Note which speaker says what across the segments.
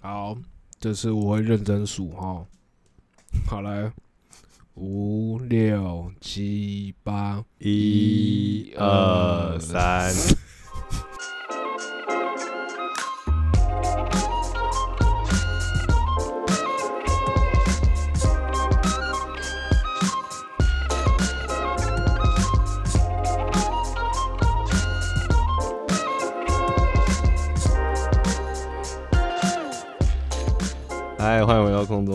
Speaker 1: 好，这次我会认真数哈。好来，五六七八，
Speaker 2: 一二三，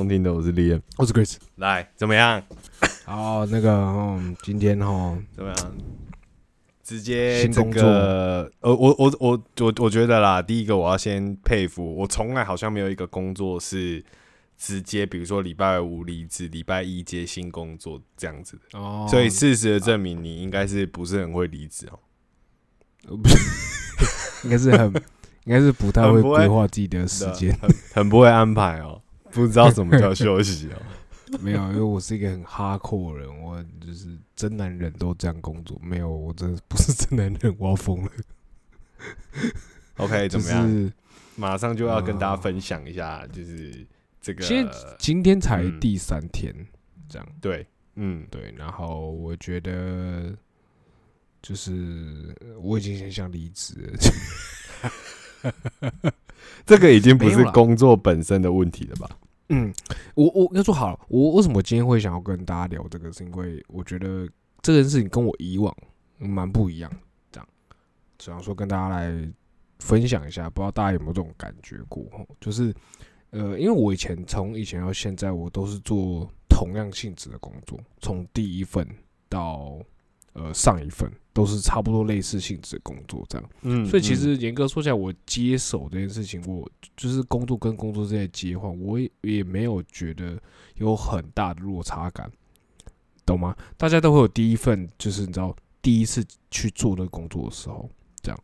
Speaker 2: 听的，我是 Liam，。
Speaker 1: 我是 Chris。
Speaker 2: 来，怎么样？
Speaker 1: 好，那个，嗯，今天哈，
Speaker 2: 怎么样？直接这个，呃，我我我我我觉得啦，第一个我要先佩服，我从来好像没有一个工作是直接，比如说礼拜五离职，礼拜一接新工作这样子的。
Speaker 1: 哦，
Speaker 2: 所以事实的证明，你应该是不是很会离职哦？
Speaker 1: 呃不是，应该是很，应该是不太会规划自己的时间。
Speaker 2: 很很不会安排哦，不知道什么叫休息哦。
Speaker 1: 没有，因为我是一个很哈扣的人，我就是真男人都这样工作。没有，我真的不是真男人，我要疯了。
Speaker 2: OK，
Speaker 1: 就
Speaker 2: 怎么样？
Speaker 1: 是
Speaker 2: 马上就要跟大家
Speaker 1: 呃
Speaker 2: 分享一下，就是这个，
Speaker 1: 其实今天才
Speaker 2: 嗯
Speaker 1: 第三天，这样
Speaker 2: 对，嗯，
Speaker 1: 对。然后我觉得，就是呃我已经很想离职了。
Speaker 2: 这个已经不是工作本身的问题了吧？
Speaker 1: 嗯，我我要说好了，我为什么今天会想要跟大家聊这个，是因为我觉得这件事情跟我以往蛮不一样，这样，只想说跟大家来分享一下，不知道大家有没有这种感觉过？就是呃，因为我以前从以前到现在，我都是做同样性质的工作，从第一份到呃上一份都是差不多类似性质的工作，这样。
Speaker 2: 嗯
Speaker 1: 所以其实严格说起来，我接手这件事情，我就是工作跟工作之间的切换，我也也没有觉得有很大的落差感，懂吗？大家都会有第一份，就是你知道第一次去做那个工作的时候，这样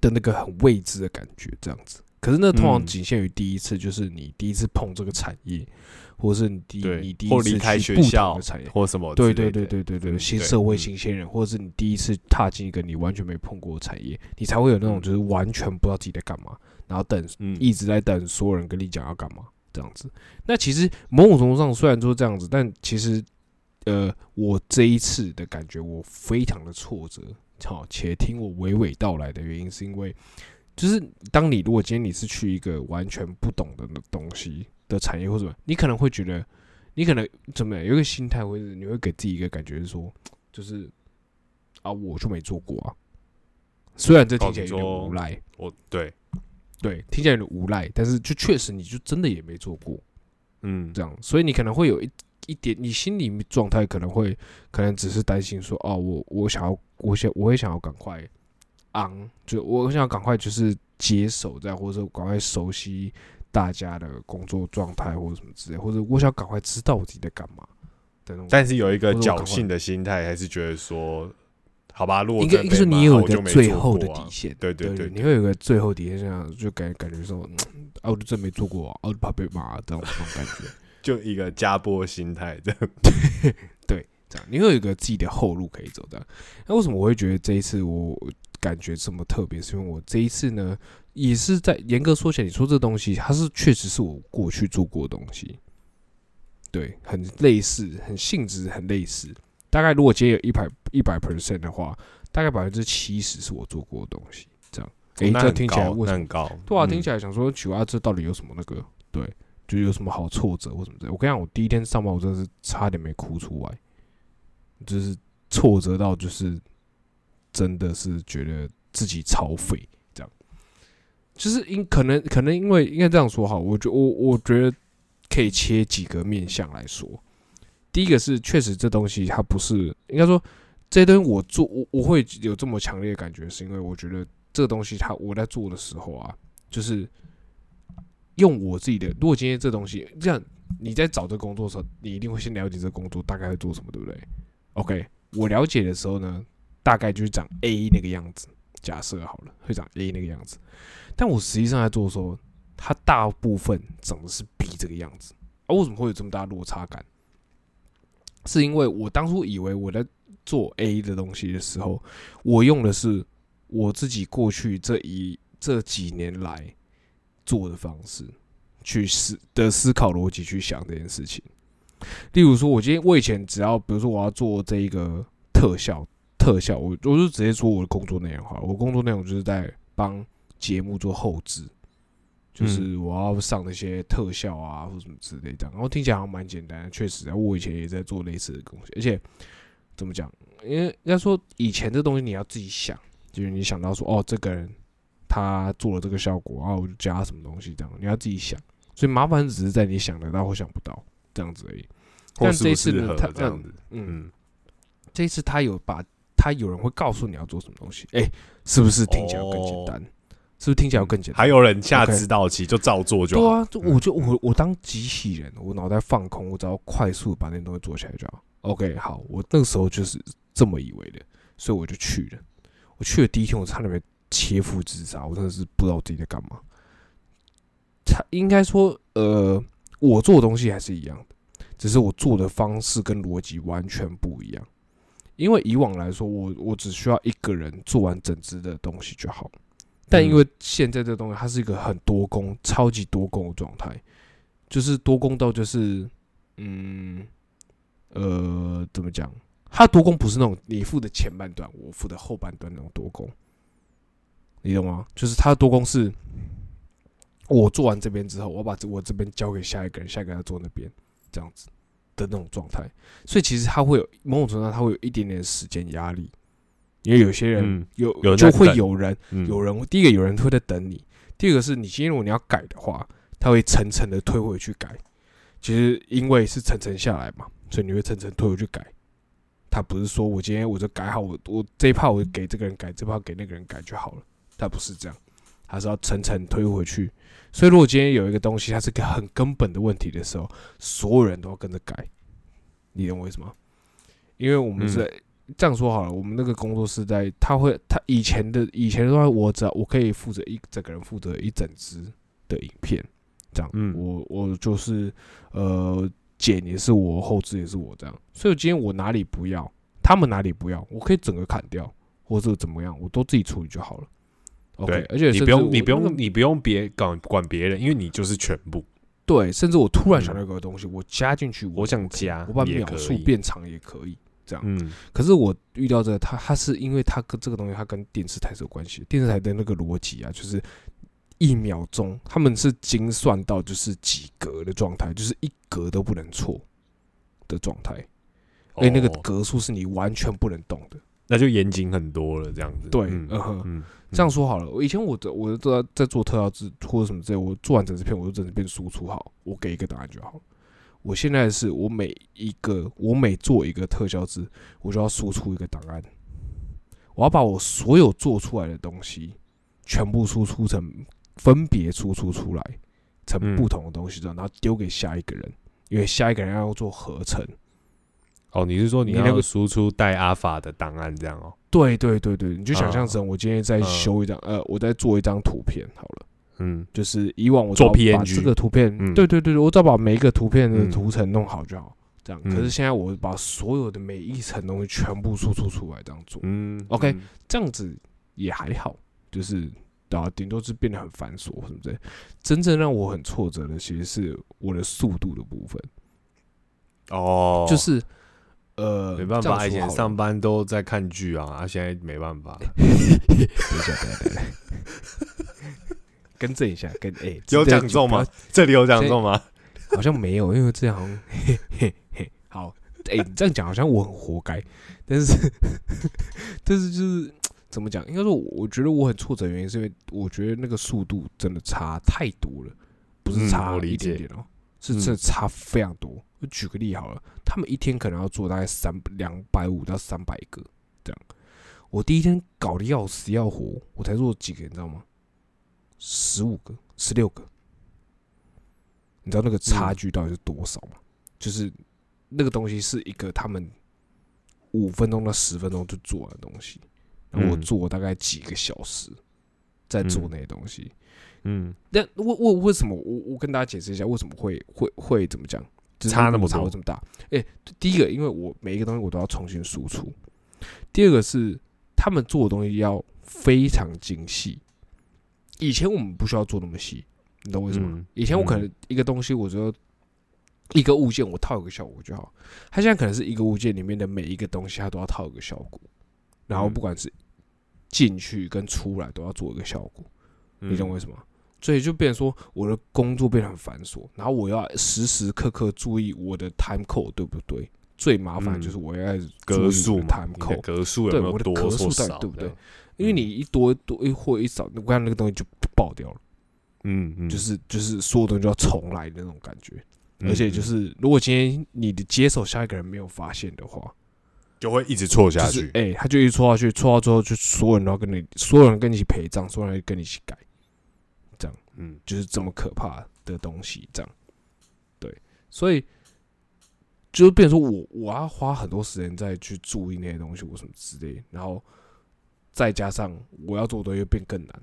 Speaker 1: 的那个很未知的感觉，这样子。可是那通常
Speaker 2: 嗯
Speaker 1: 仅限于第一次，就是你第一次碰这个产业，或者是你第你第，一次
Speaker 2: 离开
Speaker 1: 去不同
Speaker 2: 学校
Speaker 1: 的产业，
Speaker 2: 或什么
Speaker 1: 对，对对对对对，新社会
Speaker 2: 嗯
Speaker 1: 新鲜人，或者是你第一次踏进一个你完全没碰过的产业，你才会有那种
Speaker 2: 嗯
Speaker 1: 就是完全不知道自己在干嘛，然后等
Speaker 2: 嗯
Speaker 1: 一直在等所有人跟你讲要干嘛这样子。那其实某种程度上虽然说这样子，但其实呃，我这一次的感觉我非常的挫折。好，且听我娓娓道来的原因是因为，就是当你如果今天你是去一个完全不懂的东西的产业或者什么，你可能会觉得。你可能怎么样有一个心态，或者你会给自己一个感觉是说，就是啊，我就没做过啊。虽然这听起来有点无赖，
Speaker 2: 我对，
Speaker 1: 对，听起来有点无赖，但是就确实你就真的也没做过
Speaker 2: 嗯，
Speaker 1: 这样，所以你可能会有一一点，你心里状态可能会可能只是担心说，哦，我我想要，我想我会想要赶快昂，就我想赶快就是接手这样，或者说赶快熟悉大家的工作状态或者什么之类，或者我想赶快知道我自己在干嘛的那种。
Speaker 2: 但是有一个侥幸的心态，还是觉得说，好吧，如果
Speaker 1: 应该应该是你有一个最后的底线，
Speaker 2: 对对对对
Speaker 1: 你会有一个最后底线，这样就感感觉说，嗯啊，我就真没做过啊，啊我就怕被骂这种这种感觉。
Speaker 2: 就一个加波心态这样。
Speaker 1: 对这样，你会有一个自己的后路可以走。这样，那为什么我会觉得这一次我感觉这么特别？是因为我这一次呢，也是在严格说起来，你说这东西，它是确实是我过去做过的东西，对，很类似，很性质很类似。大概如果今天有一百一百 percent 的话，大概百分之七十是我做过的东西。这样，诶，这听起来
Speaker 2: 高
Speaker 1: 为什么
Speaker 2: 很高，
Speaker 1: 对啊，
Speaker 2: 嗯
Speaker 1: 听起来想说，奇怪、啊，这到底有什么那个？对，就有什么好挫折或什么的。我跟你讲，我第一天上班，我真的是差点没哭出来，就是挫折到就是真的是觉得自己超废，这样。就是因可能可能因为应该这样说哈，我觉我我觉得可以切几个面向来说。第一个是确实这东西它不是应该说这东西我做我我会有这么强烈的感觉，是因为我觉得这个东西它我在做的时候啊，就是用我自己的。如果今天这东西这样，你在找这工作的时候，你一定会先了解这工作大概会做什么，对不对？OK，我了解的时候呢，大概就是长 A 那个样子。假设好了，会长 A 那个样子，但我实际上在做的时候，它大部分长的是 B 这个样子。啊，为什么会有这么大落差感？是因为我当初以为我在做 A 的东西的时候，我用的是我自己过去这一这几年来做的方式去思的思考逻辑去想这件事情。例如说，我今天我以前只要比如说我要做这一个特效，特效我我就直接说我的工作内容好了，我工作内容就是在帮节目做后置，就是我要上那些特效啊或什么之类的，然后听起来好像蛮简单的，确实啊，我以前也在做类似的东西，而且怎么讲？因为应该说以前这东西你要自己想，就是你想到说哦，这个人他做了这个效果，然后我就加什么东西这样，你要自己想，所以麻烦只是在你想得到或想不到这样子而已。但这一次呢，他
Speaker 2: 这样子，
Speaker 1: 嗯，这一次他有把他有人会告诉你要做什么东西，哎，是不是听起来更简单？是不是听起来更简单？
Speaker 2: 还有人下指导棋就照做就好。
Speaker 1: 对啊，我就我我当机器人，我脑袋放空，我只要快速把那东西做起来就好。OK，好，我那个时候就是这么以为的，所以我就去了。我去了第一天，我差点被切腹自杀，我真的是不知道我自己在干嘛。他应该说，呃，我做的东西还是一样的，只是我做的方式跟逻辑完全不一样。因为以往来说，我我只需要一个人做完整只的东西就好。但因为现在这东西，它是一个很多工、超级多工的状态，就是多工到就是，嗯。呃，怎么讲？它多工不是那种你付的前半段，我付的后半段那种多工，你懂吗？就是它的多工是，我做完这边之后，我把这我这边交给下一个人，下一个人做那边，这样子的那种状态。所以其实他会有某种程度上，他会有一点点时间压力，因为有些人有就会有人有人第一个有人会在等你，第二个是你今天如果你要改的话，他会层层的推回去改。其实因为是层层下来嘛。所以你会层层推回去改，他不是说我今天我就改好，我我这一趴我给这个人改，这趴给那个人改就好了，他不是这样，他是要层层推回去。所以如果今天有一个东西，它是个很根本的问题的时候，所有人都要跟着改，你懂我意思吗？因为我们是这样说好了，我们那个工作室在，他会他以前的以前的话，我只要我可以负责一整个人负责一整支的影片，这样，嗯，我我就是呃。剪也是我，后置也是我，这样。所以今天我哪里不要，他们哪里不要，我可以整个砍掉，或者怎么样，我都自己处理就好了。OK，而且
Speaker 2: 你不用，你不用，你不用别管管别人，因为你就是全部。
Speaker 1: 对，甚至我突然想到一个东西，我加进去，
Speaker 2: 我想加，
Speaker 1: 我把秒数变长也可以，这样。嗯。可是我遇到这个，它它是因为它跟这个东西，它跟电视台是有关系，电视台的那个逻辑啊，就是。一秒钟，他们是精算到就是几格的状态，就是一格都不能错的状态，哎，那个格数是你完全不能动的，
Speaker 2: 那就严谨很多了，这样子。
Speaker 1: 对，嗯哼，这样说好了。我以前我的我都在在做特效制或者什么之类，我做完整支片，我就整支片输出好，我给一个答案就好。我现在是我每一个我每做一个特效字，我就要输出一个档案，我要把我所有做出来的东西全部输出成。分别输出出来成不同的东西，然后丢给下一个人，因为下一个人要做合成。
Speaker 2: 哦，你是说你那个输出带阿法的档案这样哦？
Speaker 1: 对对对对，你就想象成我今天在修一张，呃，我在做一张图片好了。嗯，就是以往我
Speaker 2: 做 PNG
Speaker 1: 这个图片，对对对对，我只要把每一个图片的图层弄好就好，这样。可是现在我把所有的每一层东西全部输出出来这样做，嗯，OK，这样子也还好，就是。啊，顶多是变得很繁琐，是不是？真正让我很挫折的，其实是我的速度的部分。
Speaker 2: 哦，
Speaker 1: 就是呃，
Speaker 2: 没办法，以前上班都在看剧啊，啊，现在没办法。
Speaker 1: 等一下，等一下，更正一下，跟哎，
Speaker 2: 有讲中吗？这里有讲中吗？
Speaker 1: 好像没有，因为这样嘿嘿嘿，好，哎，你这样讲好像我很活该，但是，但是就是。怎么讲？应该说，我觉得我很挫折，原因是因为我觉得那个速度真的差太多了，不是差一点点哦，是真的差非常多。我举个例好了，他们一天可能要做大概三两百五到三百个这样。我第一天搞得要死要活，我才做几个，你知道吗？十五个、十六个，你知道那个差距到底是多少吗？就是那个东西是一个他们五分钟到十分钟就做完的东西。我做大概几个小时，在做那些东西，嗯，那为为为什么我我跟大家解释一下为什么会会会怎么讲
Speaker 2: 差那么
Speaker 1: 差会这么大？哎，第一个，因为我每一个东西我都要重新输出；第二个是他们做的东西要非常精细。以前我们不需要做那么细，你懂我意思吗？
Speaker 2: 嗯
Speaker 1: 以前我可能一个东西，我就一个物件我套一个效果就好，它现在可能是一个物件里面的每一个东西，它都要套一个效果，然后
Speaker 2: 嗯
Speaker 1: 不管是进去跟出来都要做一个效果，你懂我意思吗？所以就变成说我的工作变得很繁琐，然后我要时时刻刻注意我的 time code 对不对？最麻烦就是我要
Speaker 2: 格数嘛
Speaker 1: time code，
Speaker 2: 格数有
Speaker 1: 对我的格
Speaker 2: 少？
Speaker 1: 到底对不对？因为你一多多一或一少，我看那个东西就爆掉了，
Speaker 2: 嗯嗯，
Speaker 1: 就是就是所有东西就要重来的那种感觉。
Speaker 2: 嗯
Speaker 1: 而且就是，如果今天你的接手下一个人没有发现的话，
Speaker 2: 就会一直错下去。
Speaker 1: 就是哎、他就一直错下去，错到最后就所有人都要跟你，所有人跟你一起陪葬，所有人跟你一起改，
Speaker 2: 嗯
Speaker 1: 就是这么可怕的东西，这样。对，所以就是变成说我我要花很多时间再去注意那些东西，我什么之类，然后再加上我要做的又变更难，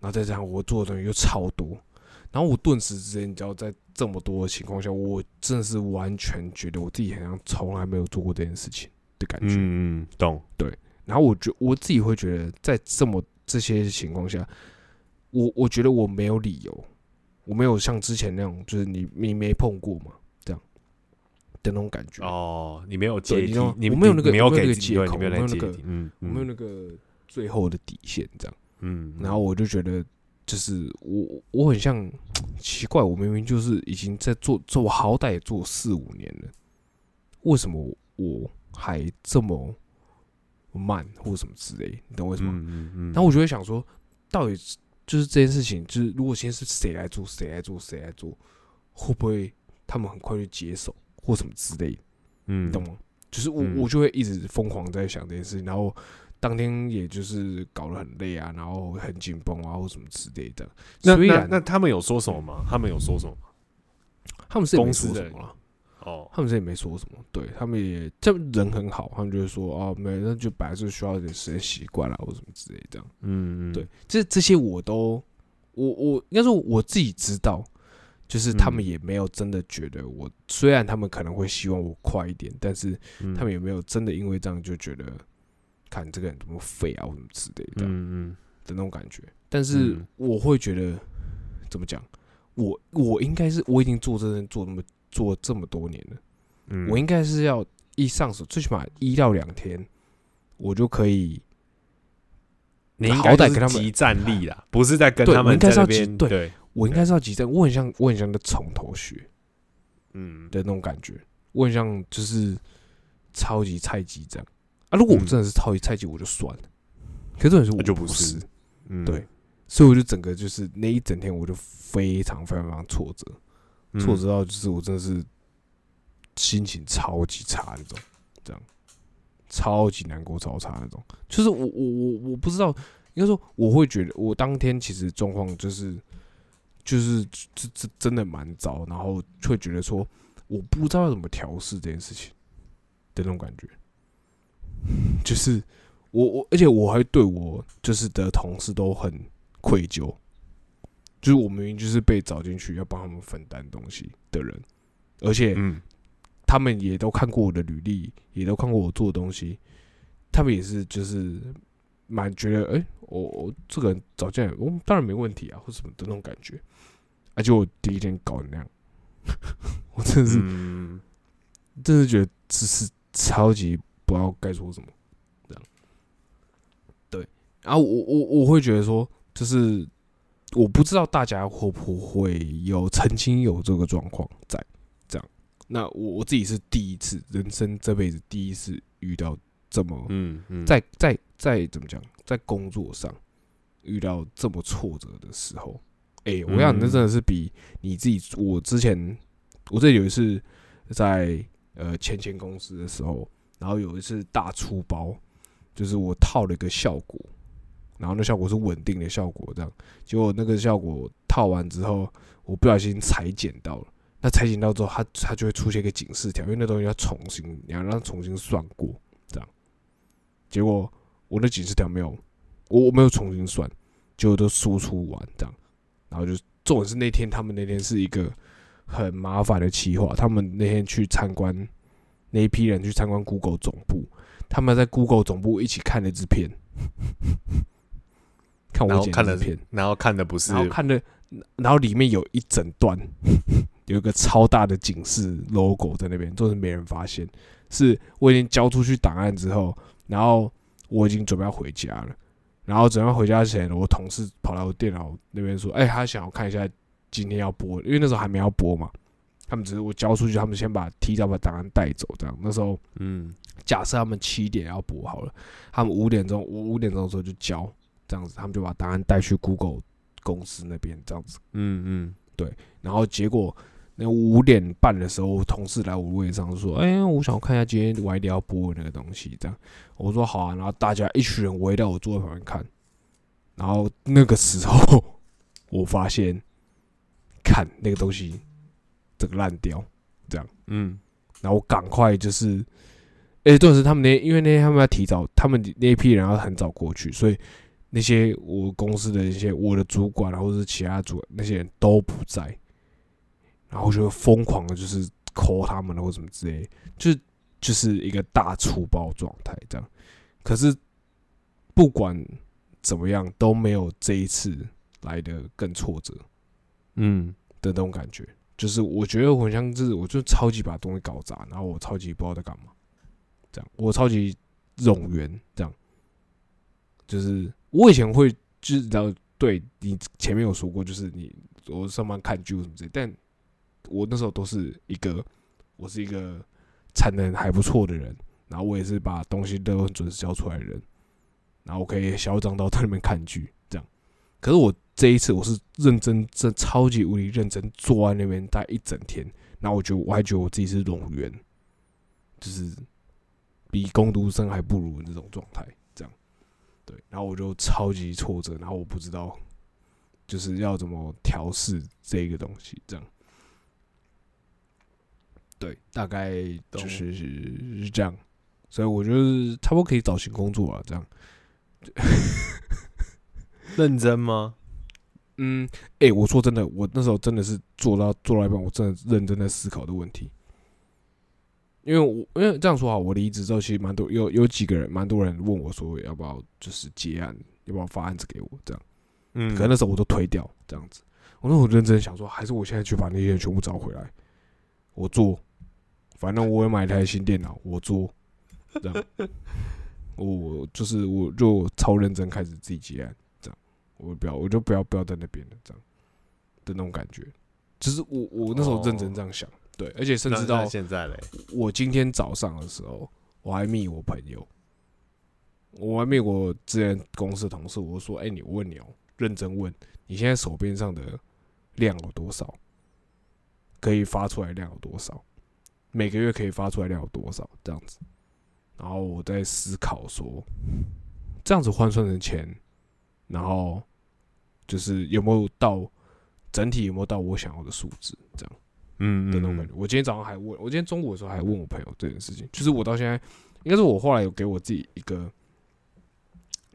Speaker 1: 然后再加上我做的东西又超多，然后我顿时之间，你知道，在这么多的情况下，我真的是完全觉得我自己好像从来没有做过这件事情的感觉。
Speaker 2: 嗯嗯，懂。
Speaker 1: 然后我觉我自己会觉得，在这么这些情况下，我我觉得我没有理由，我没有像之前那种，就是你你没碰过嘛，这样的那种感觉。
Speaker 2: 哦，你没有阶梯
Speaker 1: 你
Speaker 2: 你
Speaker 1: 我没有那个
Speaker 2: 没有
Speaker 1: 那个借口
Speaker 2: 没有
Speaker 1: 那个
Speaker 2: 嗯，
Speaker 1: 我没有那个最后的底线，这样。
Speaker 2: 嗯，
Speaker 1: 然后我就觉得，就是我我很像奇怪，我明明就是已经在做做，我好歹也做四五年了，为什么我还这么慢或什么之类？你懂我意思吗？
Speaker 2: 嗯嗯嗯，
Speaker 1: 然后我就会想说，到底是就是这件事情，就是如果先是谁来做，谁来做，谁来做，会不会他们很快就接手或什么之类的？
Speaker 2: 嗯
Speaker 1: 你懂吗？就是我
Speaker 2: 嗯
Speaker 1: 我就会一直疯狂在想这件事情，然后当天也就是搞得很累啊，然后很紧绷啊或什么之类的。
Speaker 2: 那那那他们有说什么吗？他们有说什么吗？
Speaker 1: 他们是
Speaker 2: 公司的
Speaker 1: 说什么了，
Speaker 2: 哦，
Speaker 1: 他们这也没说什么，对他们也这人很好，他们就是说哦，没，那就本来是需要一点时间习惯啦或什么之类这样。
Speaker 2: 嗯嗯，
Speaker 1: 对，这这些我都，我我应该说我自己知道，就是他们
Speaker 2: 嗯
Speaker 1: 也没有真的觉得我，虽然他们可能会希望我快一点，但是
Speaker 2: 嗯，
Speaker 1: 他们也没有真的因为这样就觉得，看这个人怎么废啊或什么之类的、
Speaker 2: 嗯嗯。
Speaker 1: 的那种感觉。但是
Speaker 2: 嗯。
Speaker 1: 我会觉得，怎么讲，我我应该是我已经做这做那么做这么多年了，
Speaker 2: 嗯，
Speaker 1: 我应该是要一上手，最起码一到两天，我就可以。
Speaker 2: 你应该就是
Speaker 1: 歹跟他们
Speaker 2: 集战力啦，不是在跟他们
Speaker 1: 我应该是要
Speaker 2: 在那边
Speaker 1: 集对。
Speaker 2: 对，
Speaker 1: 我应该是要急战，我很像，我很像在从头学
Speaker 2: 嗯。
Speaker 1: 的那种感觉，我很像就是超级菜鸡这样。啊。如果我
Speaker 2: 嗯
Speaker 1: 真的是超级菜鸡，我就算了。可是是我
Speaker 2: 就
Speaker 1: 不
Speaker 2: 不是。嗯。
Speaker 1: 对，所以我就整个就是那一整天，我就非常非常非常挫折，
Speaker 2: 嗯
Speaker 1: 挫折到就是我真的是心情超级差那种，这样超级难过、超差那种。就是我我我我不知道，应该说我会觉得我当天其实状况就是就是这这真的蛮糟，然后会觉得说我不知道要怎么调试这件事情的那种感觉，就是我我而且我还对我就是的同事都很愧疚。就是我明明就是被找进去要帮他们分担东西的人，而且
Speaker 2: 嗯
Speaker 1: 他们也都看过我的履历，也都看过我做的东西，他们也是就是蛮觉得，哎、我我这个人找进来，我、当然没问题啊，或什么的那种感觉。而且我第一天搞那样，我真的是、
Speaker 2: 嗯
Speaker 1: 真的是觉得只是超级不知道该说什么，这样。对，然后我我我会觉得说，就是我不知道大家会不会有曾经有这个状况在这样。那我我自己是第一次，人生这辈子第一次遇到这么
Speaker 2: 嗯嗯，
Speaker 1: 在在在怎么讲，在工作上遇到这么挫折的时候，哎、我想那
Speaker 2: 嗯
Speaker 1: 真的是比你自己，我之前我这里有一次在呃前前公司的时候，然后有一次大出包，就是我套了一个效果，然后那效果是稳定的效果，这样，结果那个效果套完之后，我不小心裁剪到了。那裁剪到之后，它它就会出现一个警示条，因为那东西要重新，你要让它重新算过，这样。结果我那警示条没有，我我没有重新算，结果都输出完这样，然后就重点是那天他们那天是一个很麻烦的企划，他们那天去参观那一批人去参观 Google 总部，他们在 Google 总部一起看了一支片，看我
Speaker 2: 然后看的
Speaker 1: 片，
Speaker 2: 然后看的不是
Speaker 1: 然后看的，然后里面有一整段 有一个超大的警示 logo 在那边，就是没人发现，是我已经交出去档案之后，然后我已经准备要回家了，然后准备回家前，我同事跑到我电脑那边说，哎、他想要看一下今天要播，因为那时候还没要播嘛，他们只是我交出去，他们先把提早把档案带走，这样，那时候。
Speaker 2: 嗯。
Speaker 1: 假设他们七点要播好了，他们五点钟，五五点钟的时候就交，这样子，他们就把答案带去 Google 公司那边，这样子。
Speaker 2: 嗯嗯对
Speaker 1: 然后结果那五点半的时候，同事来我位上说：“哎、我想看一下今天晚一点要播的那个东西。”这样，我说好啊。然后大家一群人围到我座位旁边看，然后那个时候 我发现，看那个东西整个烂掉，这样
Speaker 2: 嗯
Speaker 1: 然后我赶快就是，诶、顿时他们那因为那天他们要提早，他们那一批人要很早过去，所以那些我公司的一些我的主管啊，或者是其他主管那些人都不在，然后就疯狂的就是抠他们了或什么之类，就就是一个大粗暴状态这样。可是不管怎么样都没有这一次来的更挫折。
Speaker 2: 嗯。
Speaker 1: 的那种感觉，就是我觉得我很像是，我就超级把东西搞砸，然后我超级不知道在干嘛，这样，我超级冗员，这样，就是我以前会就是然后对你前面有说过，就是你我上班看剧什么之类，但我那时候都是一个，我是一个产能还不错的人，然后我也是把东西都很准时交出来的人，然后我可以嚣张到在那边看剧这样，可是我这一次我是认真，真超级无敌认真坐在那边待一整天，然后我觉得我还觉得我自己是冗员，就是比工读生还不如那种状态，对，然后我就超级挫折，然后我不知道就是要怎么调试这个东西，这样，对，大概就
Speaker 2: 懂
Speaker 1: 是是这样，所以我觉得差不多可以找新工作了，这样。
Speaker 2: 认真吗？
Speaker 1: 嗯，哎、我说真的，我那时候真的是做到做到一半，我真的认真在思考的问题。因为我因为这样说好，我离职之后，其实蛮多有有几个人，蛮多人问我说要不要就是结案，要不要发案子给我这样。
Speaker 2: 嗯，
Speaker 1: 可能那时候我都推掉这样子。我那时候认真想说，还是我现在去把那些人全部找回来，我做。反正我也买一台新电脑，我做。这样，我我就是我就超认真开始自己结案，这样，我不要我就不要不要在那边了，这样的那种感觉。就是我我那时候认真这样想，对，而且甚至到
Speaker 2: 现在嘞，
Speaker 1: 我今天早上的时候，我还密我朋友，我还密我之前公司的同事，我说：“哎、你问你哦，认真问，你现在手边上的量有多少？可以发出来量有多少？每个月可以发出来量有多少？这样子。”然后我在思考说，这样子换算成钱，然后就是有没有到整体有没有到我想要的数字？这样。
Speaker 2: 嗯
Speaker 1: 的那种感觉。我今天早上还问，我今天中午的时候还问我朋友这件事情，就是我到现在，应该是我后来有给我自己一个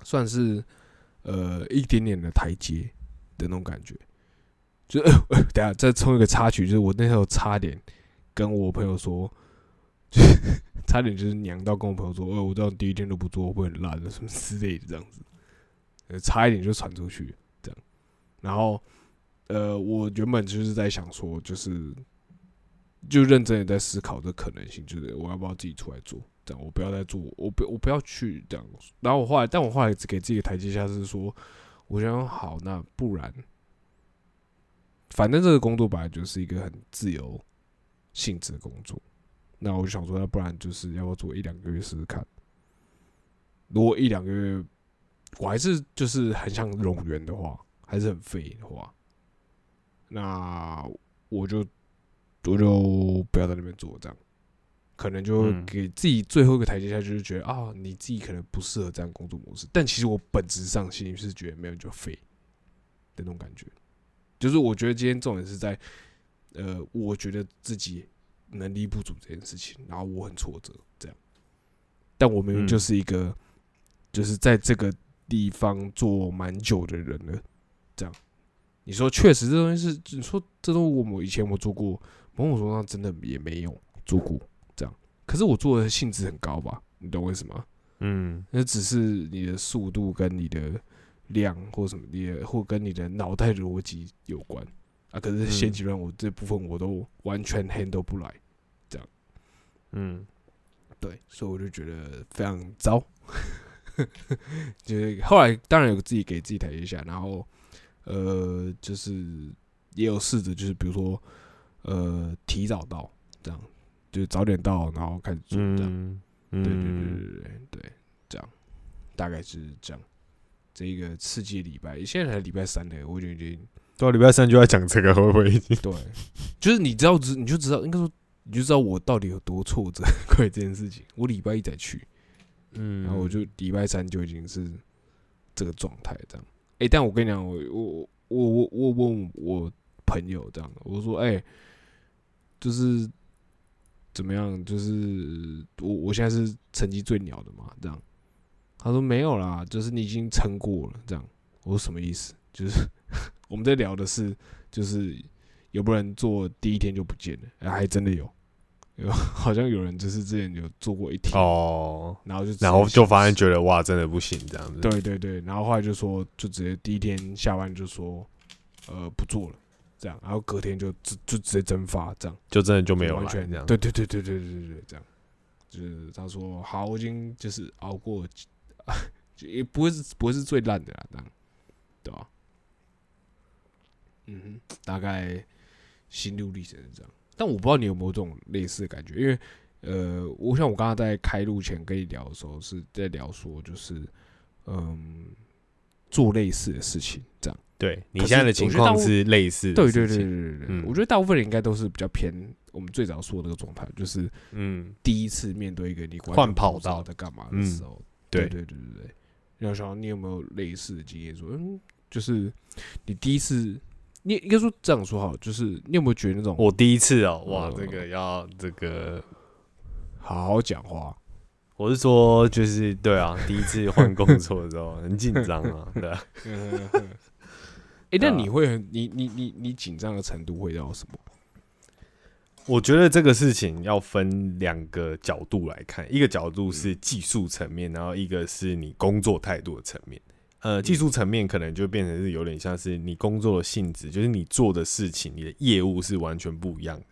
Speaker 1: 算是呃一点点的台阶的那种感觉。就是、呃、等下再冲一个插曲，就是我那时候差点跟我朋友说，就是 差点就是娘到跟我朋友说，呃，我知道第一天都不做会很烂的什么之类的这样子，呃，差一点就传出去这样，然后呃，我原本就是在想说，就是就认真的在思考这可能性，就是我要不要自己出来做，这样我不要再做，我不我不要去这样。然后我后来，但我后来只给自己台阶下是说，我想好，那不然，反正这个工作本来就是一个很自由性质的工作，那我就想说，要不然就是要不要做一两个月试试看。如果一两个月我还是就是很像冗员的话，还是很废的话，那我就我就不要在那边做这样，可能就
Speaker 2: 嗯。
Speaker 1: 给自己最后一个台阶下，就是觉得啊，你自己可能不适合这样工作模式。但其实我本质上心里是觉得没有就废的那种感觉，就是我觉得今天重点是在呃，我觉得自己能力不足这件事情，然后我很挫折这样，但我明明
Speaker 2: 嗯。
Speaker 1: 就是一个、就是在这个地方做蛮久的人了，这样。你说确实这东西是，你说这东西我们以前我做过，某种程度上真的也没用做过这样。可是我做的性质很高吧？你懂我意思吗？
Speaker 2: 嗯
Speaker 1: 那只是你的速度跟你的量或什么，也或跟你的脑袋逻辑有关啊。可是现阶段我这部分我都完全 handle 不来，这样，
Speaker 2: 嗯，
Speaker 1: 对，所以我就觉得非常糟。就是后来当然有自己给自己台阶下，然后呃，就是也有试着就是比如说呃提早到这样，就早点到，然后开始做这样。对对对对对对，这样大概是这样。这一个刺激礼拜，现在才礼拜三的，我觉得
Speaker 2: 到礼拜三就要讲这个，会不会已经？
Speaker 1: 对，就是你知道，知你就知道，应该说你就知道我到底有多挫折关于这件事情。我礼拜一再去，
Speaker 2: 嗯，
Speaker 1: 然后我就礼拜三就已经是这个状态，这样。哎，但我跟你讲，我我我我我问我朋友这样，我说，哎，就是。怎么样？就是我我现在是成绩最鸟的嘛？这样，他说没有啦，就是你已经撑过了。这样，我说什么意思？就是 我们在聊的是，就是有不人做第一天就不见了，哎，还真的有，有 好像有人就是之前有做过一天
Speaker 2: 哦，
Speaker 1: 然后就
Speaker 2: 然后就发现觉得哇，真的不行这样子。
Speaker 1: 对对对，然后后来就说，就直接第一天下班就说，呃，不做了。这样，然后隔天就就就直接蒸发，这样
Speaker 2: 就真的就没有
Speaker 1: 完全
Speaker 2: 这样。
Speaker 1: 对对对对对对对，这样就是他说好，我已经就是熬过，也不会是不会是最烂的啦，这样对吧？嗯哼，大概心路历程是这样，但我不知道你有没有这种类似的感觉，因为呃，我像我刚刚在开录前跟你聊的时候是在聊说，就是嗯，做类似的事情这样。
Speaker 2: 对你现在的情况是类似，
Speaker 1: 对对对对对对，我觉得大部分人应该都是比较偏我们最早说的那个状态，就是
Speaker 2: 嗯，
Speaker 1: 第一次面对一个你
Speaker 2: 换跑道
Speaker 1: 在干嘛的时候，对对对对对。要想你有没有类似的经验？说嗯，就是你第一次，你应该说这样说好，就是你有没有觉得那种
Speaker 2: 我第一次哦，哇，这个要这个
Speaker 1: 好好讲话。
Speaker 2: 我是说，就是对啊，第一次换工作的时候很紧张啊，对。
Speaker 1: 哎，那你会很你你你你紧张的程度会到什么？
Speaker 2: 我觉得这个事情要分两个角度来看，一个角度是技术层面，然后一个是你工作态度的层面。呃，技术层面可能就变成是有点像是你工作的性质，就是你做的事情，你的业务是完全不一样的。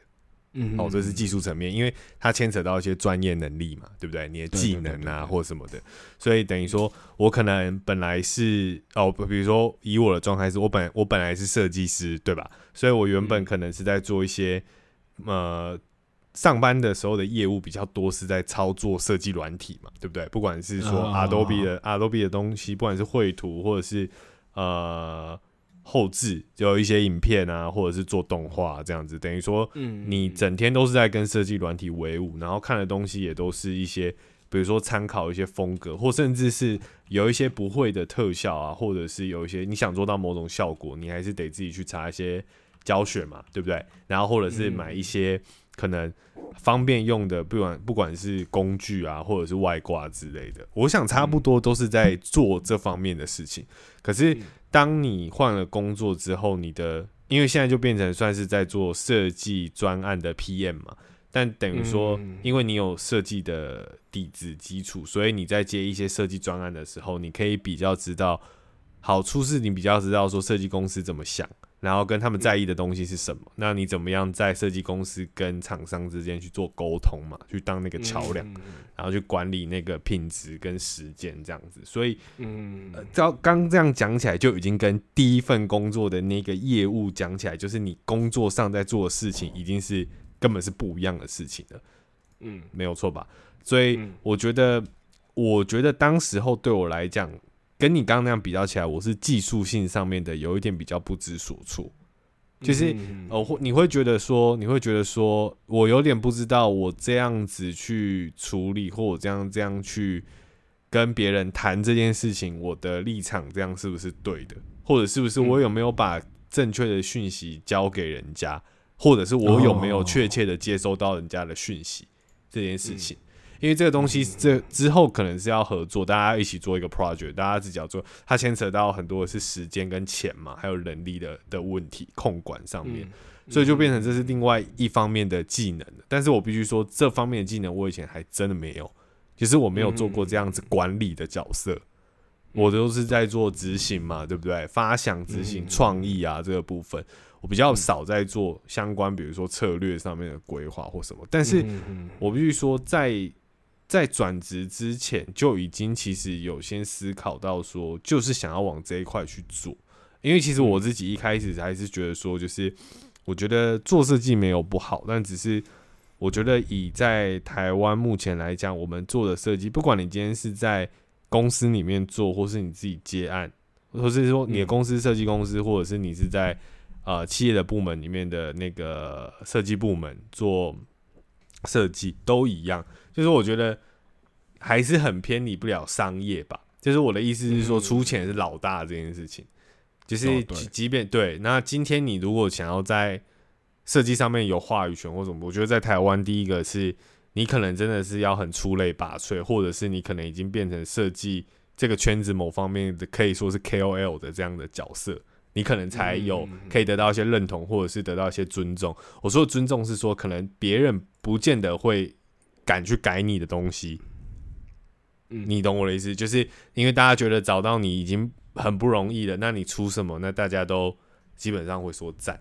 Speaker 1: 嗯，
Speaker 2: 哦，这是技术层面，因为它牵扯到一些专业能力嘛，对不对？你的技能啊，或什么的，所以等于说，我可能本来是哦，比如说以我的状态是，我本我本来是设计师，对吧？所以我原本可能是在做一些呃上班的时候的业务比较多，是在操作设计软体嘛，对不对？不管是说 Adobe 的 Adobe 的东西，不管是绘图或者是呃。后置就有一些影片啊，或者是做动画这样子，等于说，你整天都是在跟设计软体为伍，然后看的东西也都是一些，比如说参考一些风格，或甚至是有一些不会的特效啊，或者是有一些你想做到某种效果，你还是得自己去查一些教学嘛，对不对？然后或者是买一些可能方便用的，不管不管是工具啊，或者是外挂之类的，我想差不多都是在做这方面的事情，可是。当你换了工作之后，你的因为现在就变成算是在做设计专案的 PM 嘛，但等于说，因为你有设计的底子基础，所以你在接一些设计专案的时候，你可以比较知道好处是你比较知道说设计公司怎么想。然后跟他们在意的东西是什么？那你怎么样在设计公司跟厂商之间去做沟通嘛？去当那个桥梁，然后去管理那个品质跟时间这样子。所以，嗯，照刚这样讲起来，就已经跟第一份工作的那个业务讲起来，就是你工作上在做的事情，已经是根本是不一样的事情了。
Speaker 1: 嗯，
Speaker 2: 没有错吧？所以我觉得，我觉得当时候对我来讲。跟你刚刚那样比较起来，我是技术性上面的有一点比较不知所措，就是呃，你会觉得说，你会觉得说我有点不知道我这样子去处理，或我这样这样去跟别人谈这件事情，我的立场这样是不是对的，或者是不是我有没有把正确的讯息交给人家，或者是我有没有确切的接收到人家的讯息？这件事情。因为这个东西，这之后可能是要合作，大家一起做一个 project，大家自己要做，它牵扯到很多的是时间跟钱嘛，还有人力的的问题控管上面，所以就变成这是另外一方面的技能但是我必须说，这方面的技能我以前还真的没有，其实我没有做过这样子管理的角色，我都是在做执行嘛，对不对？发想、执行、创意啊这个部分，我比较少在做相关，比如说策略上面的规划或什么。但是我必须说，在在转职之前就已经其实有先思考到说，就是想要往这一块去做。因为其实我自己一开始还是觉得说，就是我觉得做设计没有不好，但只是我觉得以在台湾目前来讲，我们做的设计，不管你今天是在公司里面做，或是你自己接案，或是说你的公司设计公司，或者是你是在呃企业的部门里面的那个设计部门做设计，都一样。就是我觉得还是很偏离不了商业吧。就是我的意思是说，出钱是老大这件事情。就是即便对，那今天你如果想要在设计上面有话语权或什么，我觉得在台湾第一个是你可能真的是要很出类拔萃，或者是你可能已经变成设计这个圈子某方面的可以说是 KOL 的这样的角色，你可能才有可以得到一些认同，或者是得到一些尊重。我说的尊重是说，可能别人不见得会敢去改你的东西。你懂我的意思，就是因为大家觉得找到你已经。很不容易了，那你出什么，那大家都基本上会说赞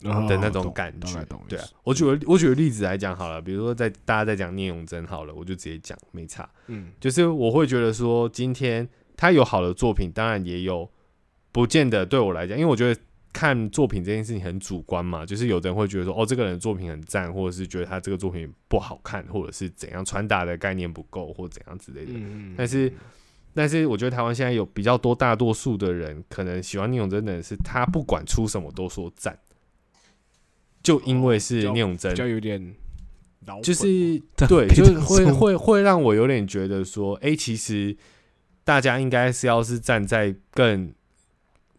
Speaker 2: 的那种感觉。对啊，我举个我举个例子来讲好了，比如说在大家在讲聂永真好了，我就直接讲没差。嗯，就是我会觉得说，今天他有好的作品，当然也有不见得对我来讲，因为我觉得看作品这件事情很主观嘛，就是有的人会觉得说，哦，这个人作品很赞，或者是觉得他这个作品不好看，或者是怎样传达的概念不够，或怎样之类的。嗯嗯，但是。但是我觉得台湾现在有比较多大多数的人可能喜欢聂永真的人是他不管出什么都说赞，就因为是聂永真，
Speaker 1: 比较有点，
Speaker 2: 就是 对，就是会会会让我有点觉得说，哎，其实大家应该是要是站在更，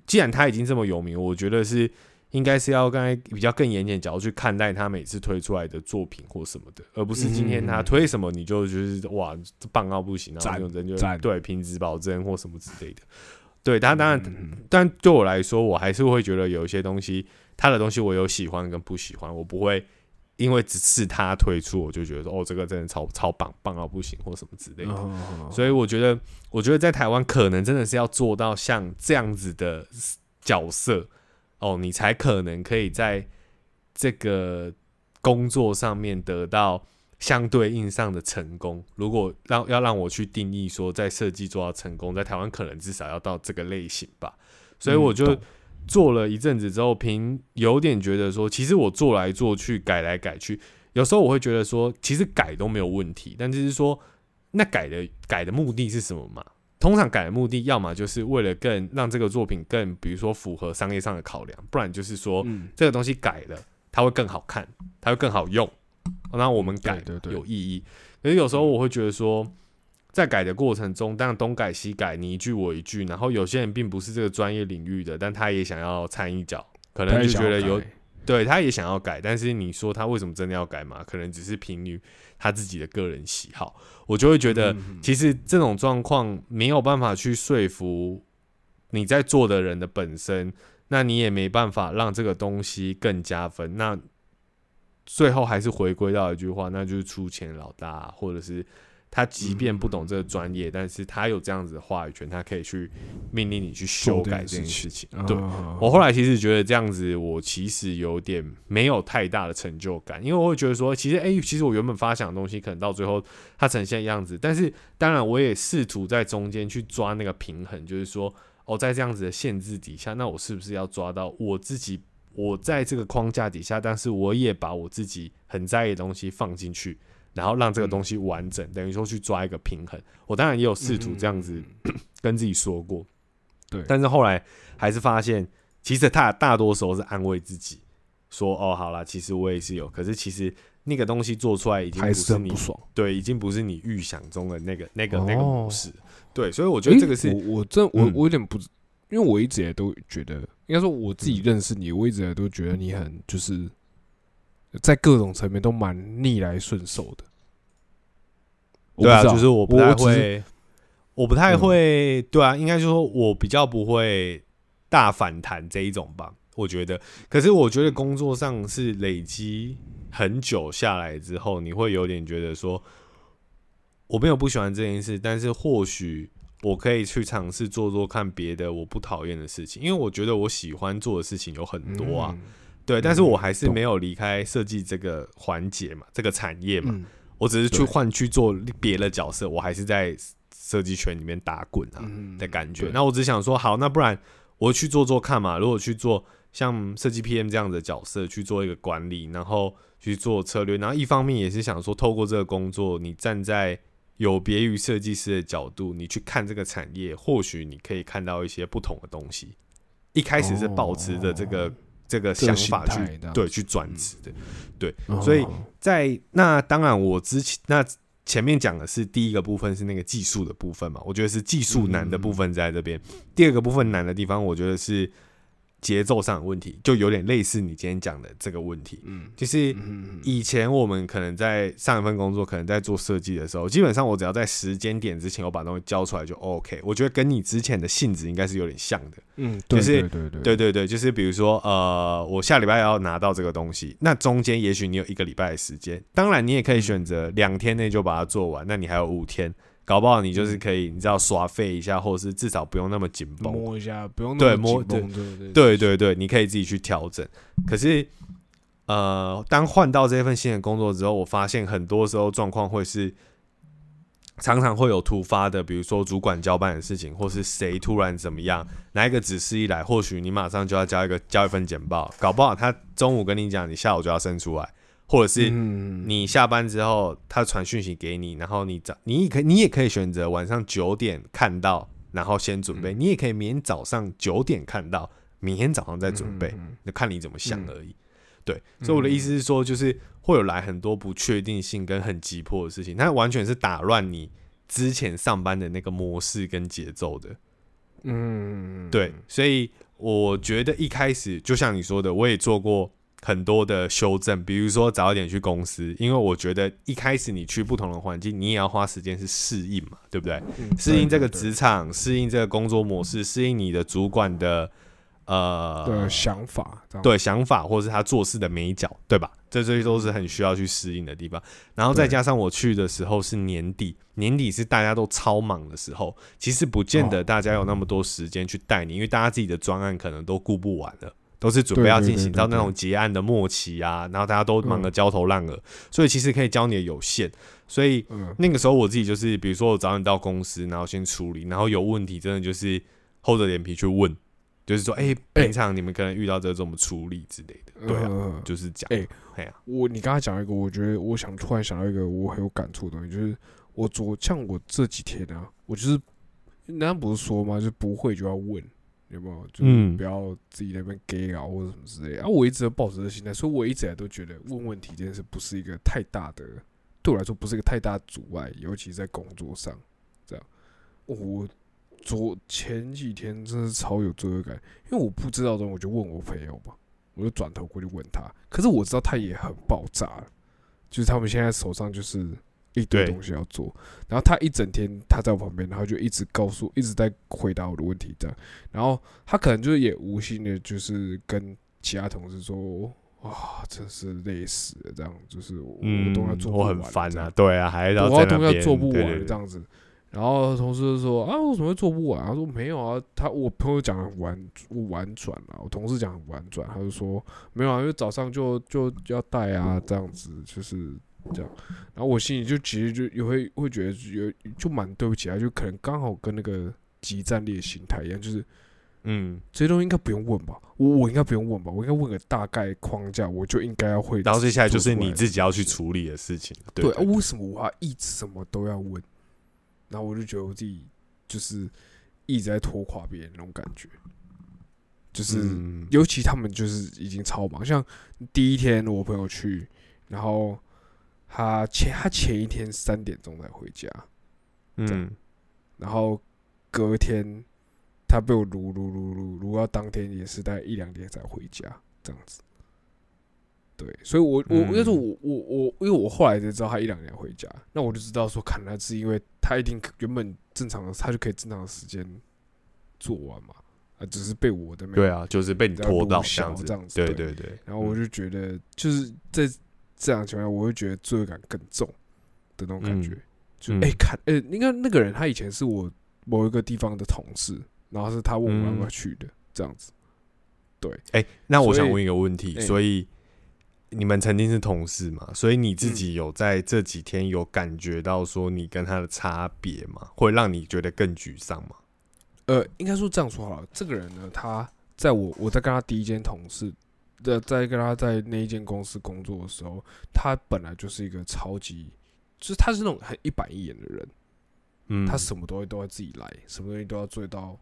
Speaker 2: 既然他已经这么有名，我觉得是。应该是要刚才比较更严谨角度去看待他每次推出来的作品或什么的，而不是今天他推什么你就就是哇棒到不行，然后有人就对品质保证或什么之类的。对他当然，但对我来说，我还是会觉得有一些东西，他的东西我有喜欢跟不喜欢，我不会因为只是他推出，我就觉得说哦这个真的超超棒棒到不行或什么之类的。所以我觉得，我觉得在台湾可能真的是要做到像这样子的角色。哦，你才可能可以在这个工作上面得到相对应上的成功。如果让要让我去定义说，在设计做到成功，在台湾可能至少要到这个类型吧。所以我就做了一阵子之后，凭有点觉得说，其实我做来做去，改来改去，有时候我会觉得说，其实改都没有问题。但就是说，那改的改的目的是什么嘛？通常改的目的，要么就是为了更让这个作品更，比如说符合商业上的考量，不然就是说这个东西改了，它会更好看，它会更好用，那我们改有意义。可是有时候我会觉得说，在改的过程中，当然东改西改，你一句我一句，然后有些人并不是这个专业领域的，但他也想要掺一脚，可能就觉得有。对，他也想要改，但是你说他为什么真的要改嘛？可能只是凭于他自己的个人喜好，我就会觉得，其实这种状况没有办法去说服你在做的人的本身，那你也没办法让这个东西更加分。那最后还是回归到一句话，那就是出钱老大，或者是。他即便不懂这个专业，但是他有这样子的话语权，他可以去命令你去修改这件事情。对我后来其实觉得这样子，我其实有点没有太大的成就感，因为我会觉得说，其实哎，其实我原本发想的东西，可能到最后它呈现样子，但是当然我也试图在中间去抓那个平衡，就是说，哦，在这样子的限制底下，那我是不是要抓到我自己？我在这个框架底下，但是我也把我自己很在意的东西放进去。然后让这个东西完整，等于说去抓一个平衡。我当然也有试图这样子 跟自己说过，
Speaker 1: 对。
Speaker 2: 但是后来还是发现，其实他大多时候是安慰自己，说：“哦，好啦，其实我也是有。”可是其实那个东西做出来已经不是你对，已经不是你预想中的那个那个那个模式。对，所以我觉得这个是
Speaker 1: 我这我我有点不，因为我一直也都觉得，应该说我自己认识你，我一直也都觉得你很就是。在各种层面都蛮逆来顺受的，
Speaker 2: 对啊，就是我不太会，我不太会，对啊，应该就说我比较不会大反弹这一种吧，我觉得。可是我觉得工作上是累积很久下来之后，你会有点觉得说，我没有不喜欢这件事，但是或许我可以去尝试做做看别的我不讨厌的事情，因为我觉得我喜欢做的事情有很多啊，对，但是我还是没有离开设计这个环节嘛，这个产业嘛，我只是去换去做别的角色，我还是在设计圈里面打滚啊的感觉。那我只想说，好，那不然我去做做看嘛，如果去做像设计 PM 这样的角色去做一个管理，然后去做策略，然后一方面也是想说，透过这个工作，你站在有别于设计师的角度，你去看这个产业，或许你可以看到一些不同的东西。一开始是保持着这个这个想法去对去转职的，对，所以在那当然我之前那前面讲的是第一个部分是那个技术的部分嘛，我觉得是技术难的部分在这边。第二个部分难的地方，我觉得是。节奏上的问题，就有点类似你今天讲的这个问题。嗯，就是以前我们可能在上一份工作，可能在做设计的时候，基本上我只要在时间点之前我把东西交出来就 OK。我觉得跟你之前的性质应该是有点像的。
Speaker 1: 嗯，就是对对对
Speaker 2: 对对对，就是比如说呃，我下礼拜要拿到这个东西，那中间也许你有一个礼拜的时间，当然你也可以选择两天内就把它做完，那你还有五天。搞不好你就是可以，你知道耍废一下，或者是至少不用那么紧绷，
Speaker 1: 摸一下不用对摸对
Speaker 2: 对对对对，你可以自己去调整。可是，呃，当换到这份新的工作之后，我发现很多时候状况会是常常会有突发的，比如说主管交办的事情，或是谁突然怎么样，哪一个指示一来，或许你马上就要交一个交一份简报，搞不好他中午跟你讲，你下午就要生出来。或者是你下班之后，他传讯息给你，然后你早你也可你也可以选择晚上九点看到，然后先准备。你也可以明天早上九点看到，明天早上再准备，那看你怎么想而已。对，所以我的意思是说，就是会有来很多不确定性跟很急迫的事情，它完全是打乱你之前上班的那个模式跟节奏的。嗯，对，所以我觉得一开始就像你说的，我也做过。很多的修正，比如说早一点去公司，因为我觉得一开始你去不同的环境，你也要花时间去适应嘛，对不对？适应这个职场，适应这个工作模式，适应你的主管的呃
Speaker 1: 的想法，
Speaker 2: 对想法或者是他做事的美角，对吧？这这些都是很需要去适应的地方。然后再加上我去的时候是年底，年底是大家都超忙的时候，其实不见得大家有那么多时间去带你，因为大家自己的专案可能都顾不完了。都是准备要进行到那种结案的末期啊，然后大家都忙得焦头烂额，所以其实可以教你的有限。所以那个时候我自己就是，比如说我早点到公司，然后先处理，然后有问题真的就是厚着脸皮去问，就是说，哎，平常你们可能遇到这怎么处理之类的，对啊，就是讲，哎，哎呀，
Speaker 1: 我你刚才讲一个，我觉得我想突然想到一个我很有感触的东西，就是我昨像我这几天啊，我就是人家不是说嘛？就不会就要问。有没有？就是不要自己那边 gay 啊，或者什么之类。啊，我一直都保持这心态，所以我一直来都觉得问问题这件事不是一个太大的，对我来说不是一个太大阻碍，尤其在工作上。这样，我昨前几天真的是超有罪恶感，因为我不知道的，我就问我朋友嘛，我就转头过去问他。可是我知道他也很爆炸，就是他们现在手上就是。一堆东西要做，然后他一整天他在我旁边，然后就一直告诉，一直在回答我的问题这样，然后他可能就是也无心的，就是跟其他同事说，哇，真是累死了，这样就是我都要做不完，
Speaker 2: 我很烦啊，对啊，还要
Speaker 1: 我
Speaker 2: 都
Speaker 1: 要做不完这样子，然后同事就说啊，为什么会做不完？他说没有啊，他我朋友讲很婉婉转啊，我同事讲很婉转，他就说没有啊，因为早上就就要带啊，这样子就是。这样，然后我心里就其实就也会会觉得有就蛮对不起他，就可能刚好跟那个集战力心态一样，就是嗯，这些东西应该不用问吧，我我应该不用问吧，我应该问个大概框架，我就应该要会。
Speaker 2: 然后接下来就是你自己要去处理的事情。对啊，
Speaker 1: 为什么我要一直什么都要问？然后我就觉得我自己就是一直在拖垮别人那种感觉，就是尤其他们就是已经超忙，像第一天我朋友去，然后。他前他前一天三点钟才回家，嗯，然后隔天他被我撸撸撸撸撸到当天也是大概一两点才回家，这样子。对，所以，我我那时候我我我，因为我后来才知道他一两年回家，那我就知道说，看来是因为他一定原本正常的，他就可以正常的时间做完嘛，啊，只是被我的
Speaker 2: 对啊，就是被你拖到这样子，
Speaker 1: 这样子，
Speaker 2: 对对对。
Speaker 1: 然后我就觉得，就是在。这样情况下，我会觉得罪恶感更重的那种感觉。就哎，看，哎，你看那个人，他以前是我某一个地方的同事，然后是他问我要不要去的，这样子。对，
Speaker 2: 哎，那我想问一个问题，
Speaker 1: 哎
Speaker 2: 所以你们曾经是同事嘛？所以你自
Speaker 1: 嗯
Speaker 2: 己有在这几天有感觉到说你跟他的差别吗？会让你觉得更沮丧吗？
Speaker 1: 呃，应该说这样说好了，这个人呢，他在我我在跟他第一间同事的，在跟他在那一间公司工作的时候，他本来就是一个超级，就是他是那种很一板一眼的人，
Speaker 2: 嗯，
Speaker 1: 他什么东西都要自己来，什么东西都要做到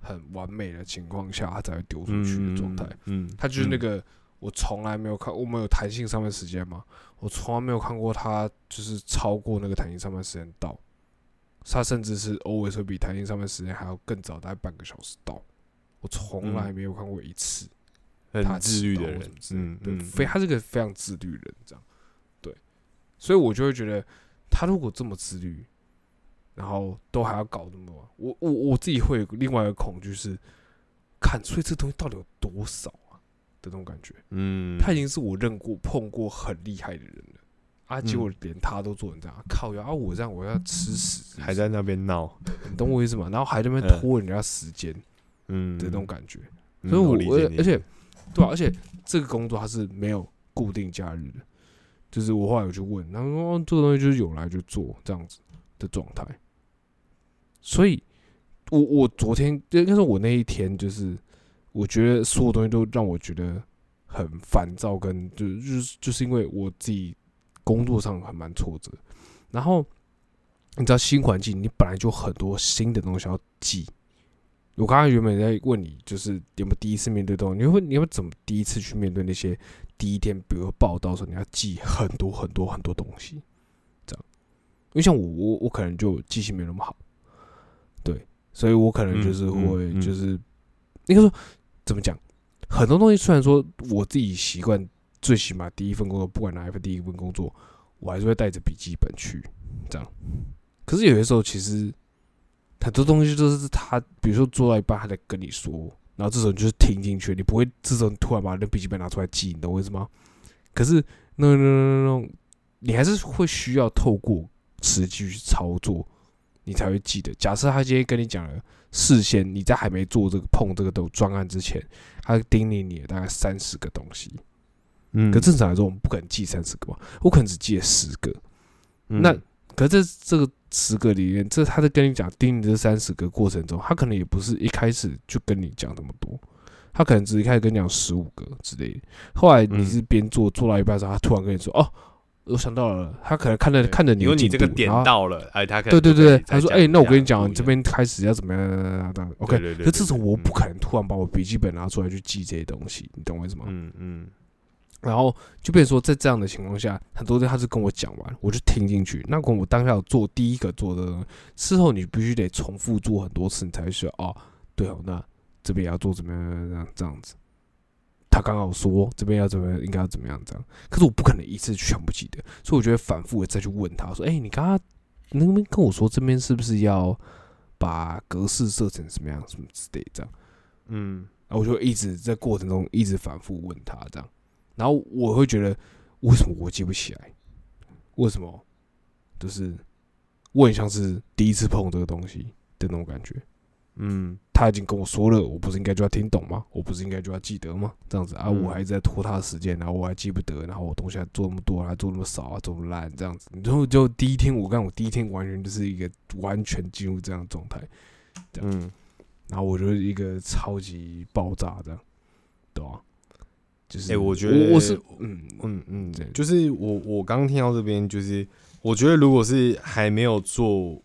Speaker 1: 很完美的情况下，他才会丢出去的状态。
Speaker 2: 嗯，嗯，
Speaker 1: 他就是那
Speaker 2: 嗯
Speaker 1: 个我从来没有看，我们有弹性上班时间吗？我从来没有看过他就是超过那个弹性上班时间到，他甚至是 always 会比弹性上班时间还要更早，大概半个小时到。我从来没有看过一次他
Speaker 2: 很自律的人嗯嗯，
Speaker 1: 非他是个非常自律的人，这样，对，所以我就会觉得他如果这么自律，然后都还要搞那么晚，我我我自己会有另外一个恐惧是，看，所以这东西到底有多少啊的那种感觉。
Speaker 2: 嗯，
Speaker 1: 他已经是我认过、碰过很厉害的人了啊，结
Speaker 2: 嗯
Speaker 1: 果连他都做成这样，靠呀！啊，我这样我要吃屎
Speaker 2: 还在那边闹，
Speaker 1: 你懂我意思吗？然后还在那边
Speaker 2: 嗯
Speaker 1: 拖人家时间
Speaker 2: 嗯
Speaker 1: 的那种感觉，
Speaker 2: 嗯
Speaker 1: 所以我
Speaker 2: 理解你
Speaker 1: 而且对啊，而且这个工作它是没有固定假日的，就是我后来有去问，然后说、哦、这个东西就是有来就做这样子的状态，所以我我昨天应该说我那一天就是我觉得所有东西都让我觉得很烦躁，跟就就是就是因为我自己工作上还蛮挫折，然后你知道新环境，你本来就很多新的东西要记。我刚刚原本在问你，就是有没有第一次面对东西，你会你会怎么第一次去面对那些第一天，比如说报道的时候，你要记很多很多很多东西，这样。因为像我，我我可能就记性没那么好，对，所以我可能就是会就是应该说怎么讲，很多东西虽然说我自己习惯，最起码第一份工作，不管哪一份第一份工作，我还是会带着笔记本去这样。可是有些时候，其实很多东西都是他，比如说做到一半，他在跟你说，然后这时候你就是听进去，你不会这时候突然把那笔记本拿出来记，你懂我意思吗？可是那那那那，你还是会需要透过实际去操作，你才会记得。假设他今天跟你讲了，事先你在还没做这个碰这个都专案之前，他叮咛你了大概三十个东西，
Speaker 2: 嗯，
Speaker 1: 可正常来说，我们不可能记三十个嘛，我可能只记了十个。
Speaker 2: 嗯
Speaker 1: 那可是这这个十个里面，这他在跟你讲盯你这三十个过程中，他可能也不是一开始就跟你讲这么多，他可能只是一开始跟你讲十五个之类的。后来你是边做做到一半的时候，他突然跟你说：“哦，我想到了。”他可能看着看着你
Speaker 2: 因为
Speaker 1: 的，
Speaker 2: 你这个点到了，哎，他可
Speaker 1: 对对对，
Speaker 2: 能就可以再
Speaker 1: 他说：“
Speaker 2: 讲
Speaker 1: 哎，那我跟你讲，你这边开始要怎么样 OK。”
Speaker 2: 对对对
Speaker 1: 可这时候我不
Speaker 2: 嗯
Speaker 1: 可能突然把我笔记本拿出来去记这些东西，你懂我意思吗？
Speaker 2: 嗯嗯
Speaker 1: 然后就变成说，在这样的情况下，很多人他是跟我讲完，我就听进去。那跟我当下有做第一个做的，事后你必须得重复做很多次，你才会说哦，对哦，那这边也要做怎么样这样这样子。他刚好说这边要怎么样，应该要怎么样这样，可是我不可能一次全部记得，所以我觉得反复的再去问他说：“哎、你刚刚那边跟我说这边是不是要把格式设成什么样，什么之类这样？”
Speaker 2: 嗯
Speaker 1: 然后我就一直在过程中一直反复问他这样，然后我会觉得为什么我记不起来？为什么？就是我很像是第一次碰这个东西的那种感觉。
Speaker 2: 嗯
Speaker 1: 他已经跟我说了，我不是应该就要听懂吗？我不是应该就要记得吗？这样子啊，
Speaker 2: 嗯
Speaker 1: 我还在拖他的时间，然后我还记不得，然后我东西还做那么多，还做那么少啊，做那么烂，这样子。然后就第一天，我看我第一天完全就是一个完全进入这样的状态，这样
Speaker 2: 嗯
Speaker 1: 然后我就是一个超级爆炸这样，对吧、就是，
Speaker 2: 哎我觉得
Speaker 1: 我是嗯
Speaker 2: 嗯嗯
Speaker 1: 对，
Speaker 2: 就是我我刚听到这边，就是我觉得如果是还没有做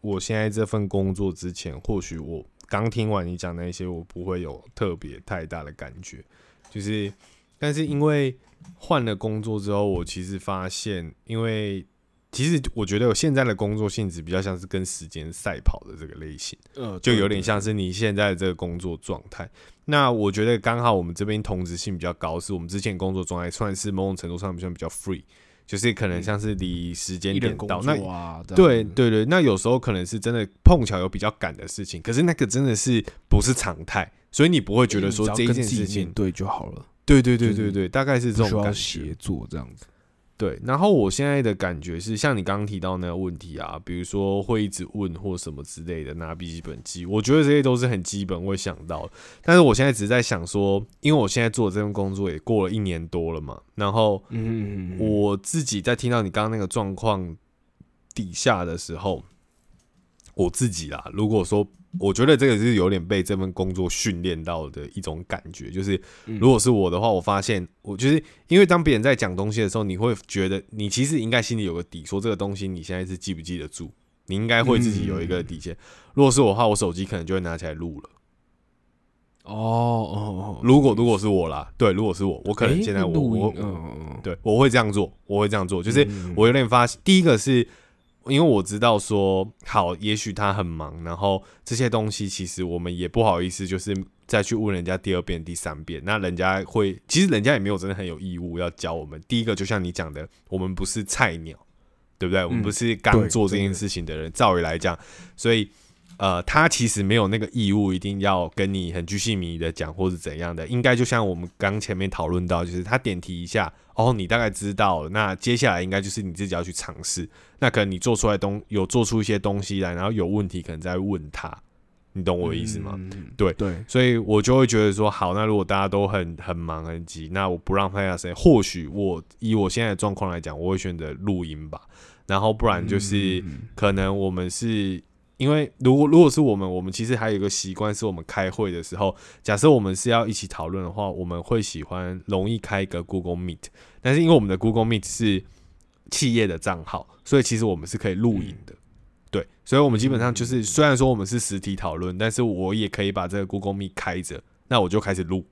Speaker 2: 我现在这份工作之前，或许我刚听完你讲那些，我不会有特别太大的感觉，就是但是因为换了工作之后，我其实发现，因为其实我觉得我现在的工作性质比较像是跟时间赛跑的这个类型。
Speaker 1: 呃，
Speaker 2: 就有点像是你现在的这个工作状态。那我觉得刚好我们这边同质性比较高，是我们之前工作状态算是某种程度上算比较 free，就是可能像是离时间点到，那对对对，那有时候可能是真的碰巧有比较赶的事情，可是那个真的是不是常态，所以你不会觉得说这一件事情，
Speaker 1: 对就好了，
Speaker 2: 对对对
Speaker 1: 就是
Speaker 2: 对对，大概是这种感觉
Speaker 1: 协。作这样子。
Speaker 2: 对，然后我现在的感觉是，像你刚刚提到那个问题啊，比如说会一直问或什么之类的，拿笔记本记，我觉得这些都是很基本会想到。但是我现在只是在想说，因为我现在做这份工作也过了一年多了嘛，然后
Speaker 1: 嗯，
Speaker 2: 我自己在听到你刚刚那个状况底下的时候，我自己啦，如果说。我觉得这个是有点被这份工作训练到的一种感觉，就是如果是我的话，我发现我就是因为当别人在讲东西的时候，你会觉得你其实应该心里有个底，说这个东西你现在是记不记得住，你应该会自己有一个底线。如果是我的话，我手机可能就会拿起来录了。
Speaker 1: 哦哦，
Speaker 2: 如果如果是我啦，对，如果是我，我可能现在我我对，我会这样做，我会这样做，就是我有点发现，第一个是。因为我知道说好，也许他很忙，然后这些东西其实我们也不好意思，就是再去问人家第二遍、第三遍。那人家会，其实人家也没有真的很有义务要教我们。第一个，就像你讲的，我们不是菜鸟，对不对？我们不是刚做这件事情的人。照理来讲，所以呃，他其实没有那个义务一定要跟你很居心迷的讲，或是怎样的。应该就像我们刚前面讨论到，就是他点题一下。哦，你大概知道了，那接下来应该就是你自己要去尝试。那可能你做出来东有做出一些东西来，然后有问题可能再问他，你懂我的意思吗？对
Speaker 1: 对，
Speaker 2: 所以我就会觉得说，好，那如果大家都很很忙很急，那我不让大家谁，或许我以我现在的状况来讲，我会选择录音吧。然后不然就是可能我们是。因为如果如果是我们，我们其实还有一个习惯，是我们开会的时候，假设我们是要一起讨论的话，我们会喜欢容易开一个 Google Meet。但是因为我们的 Google Meet 是企业的账号，所以其实我们是可以录影的。对，所以我们基本上就是虽然说我们是实体讨论，但是我也可以把这个 Google Meet 开着，那我就开始录，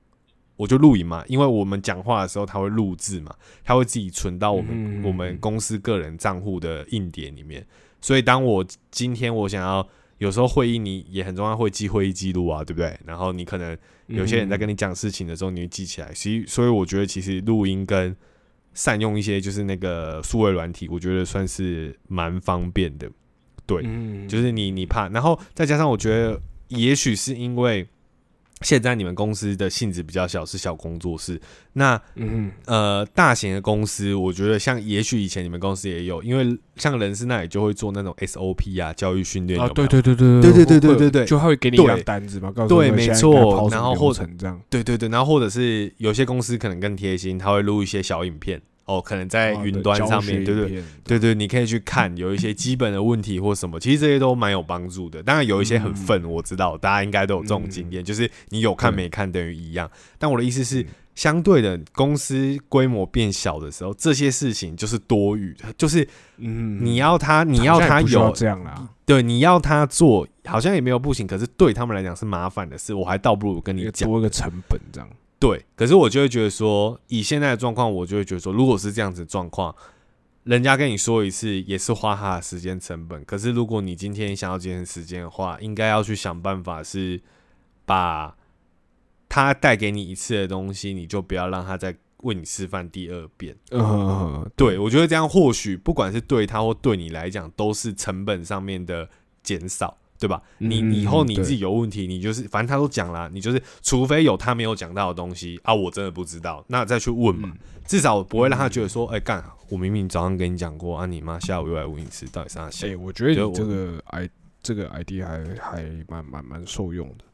Speaker 2: 我就录影嘛。因为我们讲话的时候，它会录制嘛，它会自己存到我们我们公司个人账户的硬碟里面。所以，当我今天我想要，有时候会议你也很重要，会记会议记录啊，对不对？然后你可能有些人在跟你讲事情的时候，你会记起来。所以，所以我觉得其实录音跟善用一些就是那个数位软体，我觉得算是蛮方便的。对，就是你你怕，然后再加上我觉得，也许是因为。现在你们公司的性质比较小，是小工作室。那呃，大型的公司，我觉得像也许以前你们公司也有，因为像人事那里就会做那种 SOP 啊，教育训练。啊，
Speaker 1: 对对对
Speaker 2: 对对对对对对对，
Speaker 1: 就他会给你一张单子嘛，告诉
Speaker 2: 对，没错。然后或
Speaker 1: 者这样，
Speaker 2: 对对对，然后或者是有些公司可能更贴心，他会录一些小影片。哦，可能在云端上面，对对对对，你可以去看有一些基本的问题或什么，其实这些都蛮有帮助的。当然有一些很愤，我知道大家应该都有这种经验，就是你有看没看等于一样。但我的意思是，相对的，公司规模变小的时候，这些事情就是多余的，就是嗯，你要他，你要他有
Speaker 1: 这样啦，
Speaker 2: 对，你要他做，好像也没有不行，可是对他们来讲是麻烦的事，我还倒不如跟你讲。
Speaker 1: 多一个成本这样。
Speaker 2: 对，可是我就会觉得说，以现在的状况，我就会觉得说，如果是这样子状况，人家跟你说一次也是花他的时间成本。可是如果你今天想要节省时间的话，应该要去想办法是把他带给你一次的东西，你就不要让他再为你示范第二遍。嗯，对，我觉得这样或许不管是对他或对你来讲，都是成本上面的减少。对吧？你以后你自己有问题，你就是反正他都讲了，你就是除非有他没有讲到的东西啊，我真的不知道，那再去问嘛，至少不会让他觉得说，哎，干，我明明早上跟你讲过啊，你妈下午又来问一次，到底啥？
Speaker 1: 哎，我觉得你这个 i 这个 ID 还还蛮蛮蛮受用的，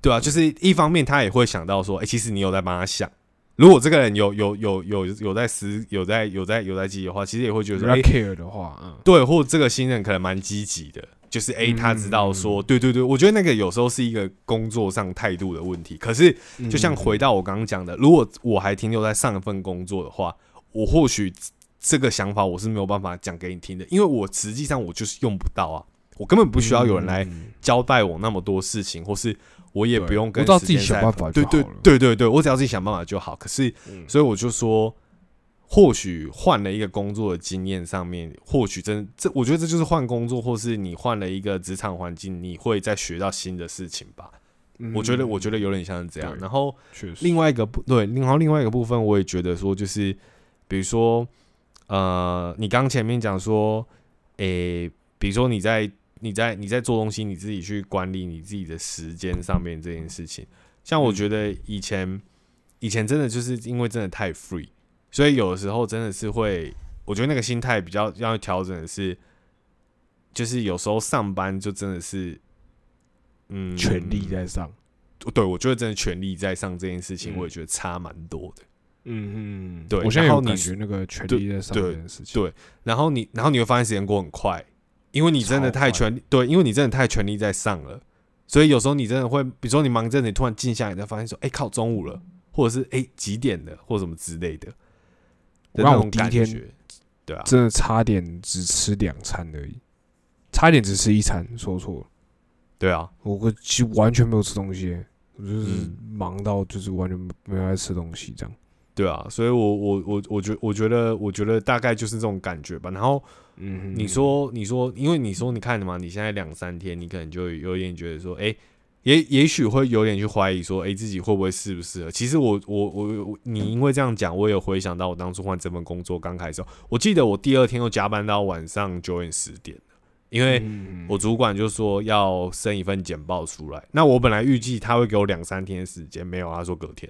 Speaker 2: 对啊，就是一方面他也会想到说，哎，其实你有在帮他想，如果这个人有有有有有在思有在有在有在积极的话，其实也会觉得说
Speaker 1: ，care 的话，嗯，
Speaker 2: 对，或者这个新人可能蛮积极的。就是 A，他知道说，对对对，我觉得那个有时候是一个工作上态度的问题。可是，就像回到我刚刚讲的，如果我还停留在上一份工作的话，我或许这个想法我是没有办法讲给你听的，因为我实际上我就是用不到啊，我根本不需要有人来交代我那么多事情，或是我也不用跟
Speaker 1: 自己想办法，
Speaker 2: 对对对对对，我只要自己想办法就好。可是，所以我就说。或许换了一个工作的经验上面，或许真这，我觉得这就是换工作，或是你换了一个职场环境，你会再学到新的事情吧。我觉得，我觉得有点像是这样。然后，另外一个部对，然后另外一个部分，我也觉得说，就是比如说，呃，你刚前面讲说，诶，比如说你在你在你在做东西，你自己去管理你自己的时间上面这件事情，像我觉得以前以前真的就是因为真的太 free。所以有的时候真的是会，我觉得那个心态比较要调整的是，就是有时候上班就真的是，嗯，
Speaker 1: 全力在上。
Speaker 2: 对，我觉得真的全力在上这件事情，我也觉得差蛮多的。
Speaker 1: 嗯嗯，
Speaker 2: 对。
Speaker 1: 我现在有感觉那个全力在上这件事情。
Speaker 2: 对，然后你，然后你会发现时间过很快，因为你真的太全，对，因为你真的太全力在上了，所以有时候你真的会，比如说你忙着，你突然静下来，才发现说，哎，靠，中午了，或者是哎几点的，或什么之类的。
Speaker 1: 让我第一天，
Speaker 2: 对啊，
Speaker 1: 真的差点只吃两餐而已，差点只吃一餐，说错了。
Speaker 2: 对啊，
Speaker 1: 我其实完全没有吃东西。我就是忙到就是完全没有在吃东西这样，
Speaker 2: 对啊，所以我我我我觉我觉得我觉得大概就是这种感觉吧。然后，嗯，你说你说，因为你说你看的嘛，你现在两三天，你可能就有点觉得说，哎，也也许会有点去怀疑说，哎，自己会不会适不适合？其实我我我你因为这样讲，我有回想到我当初换这份工作刚开始，我记得我第二天又加班到晚上九点十点。因为我主管就说要生一份简报出来，那我本来预计他会给我两三天时间，没有，他说隔天。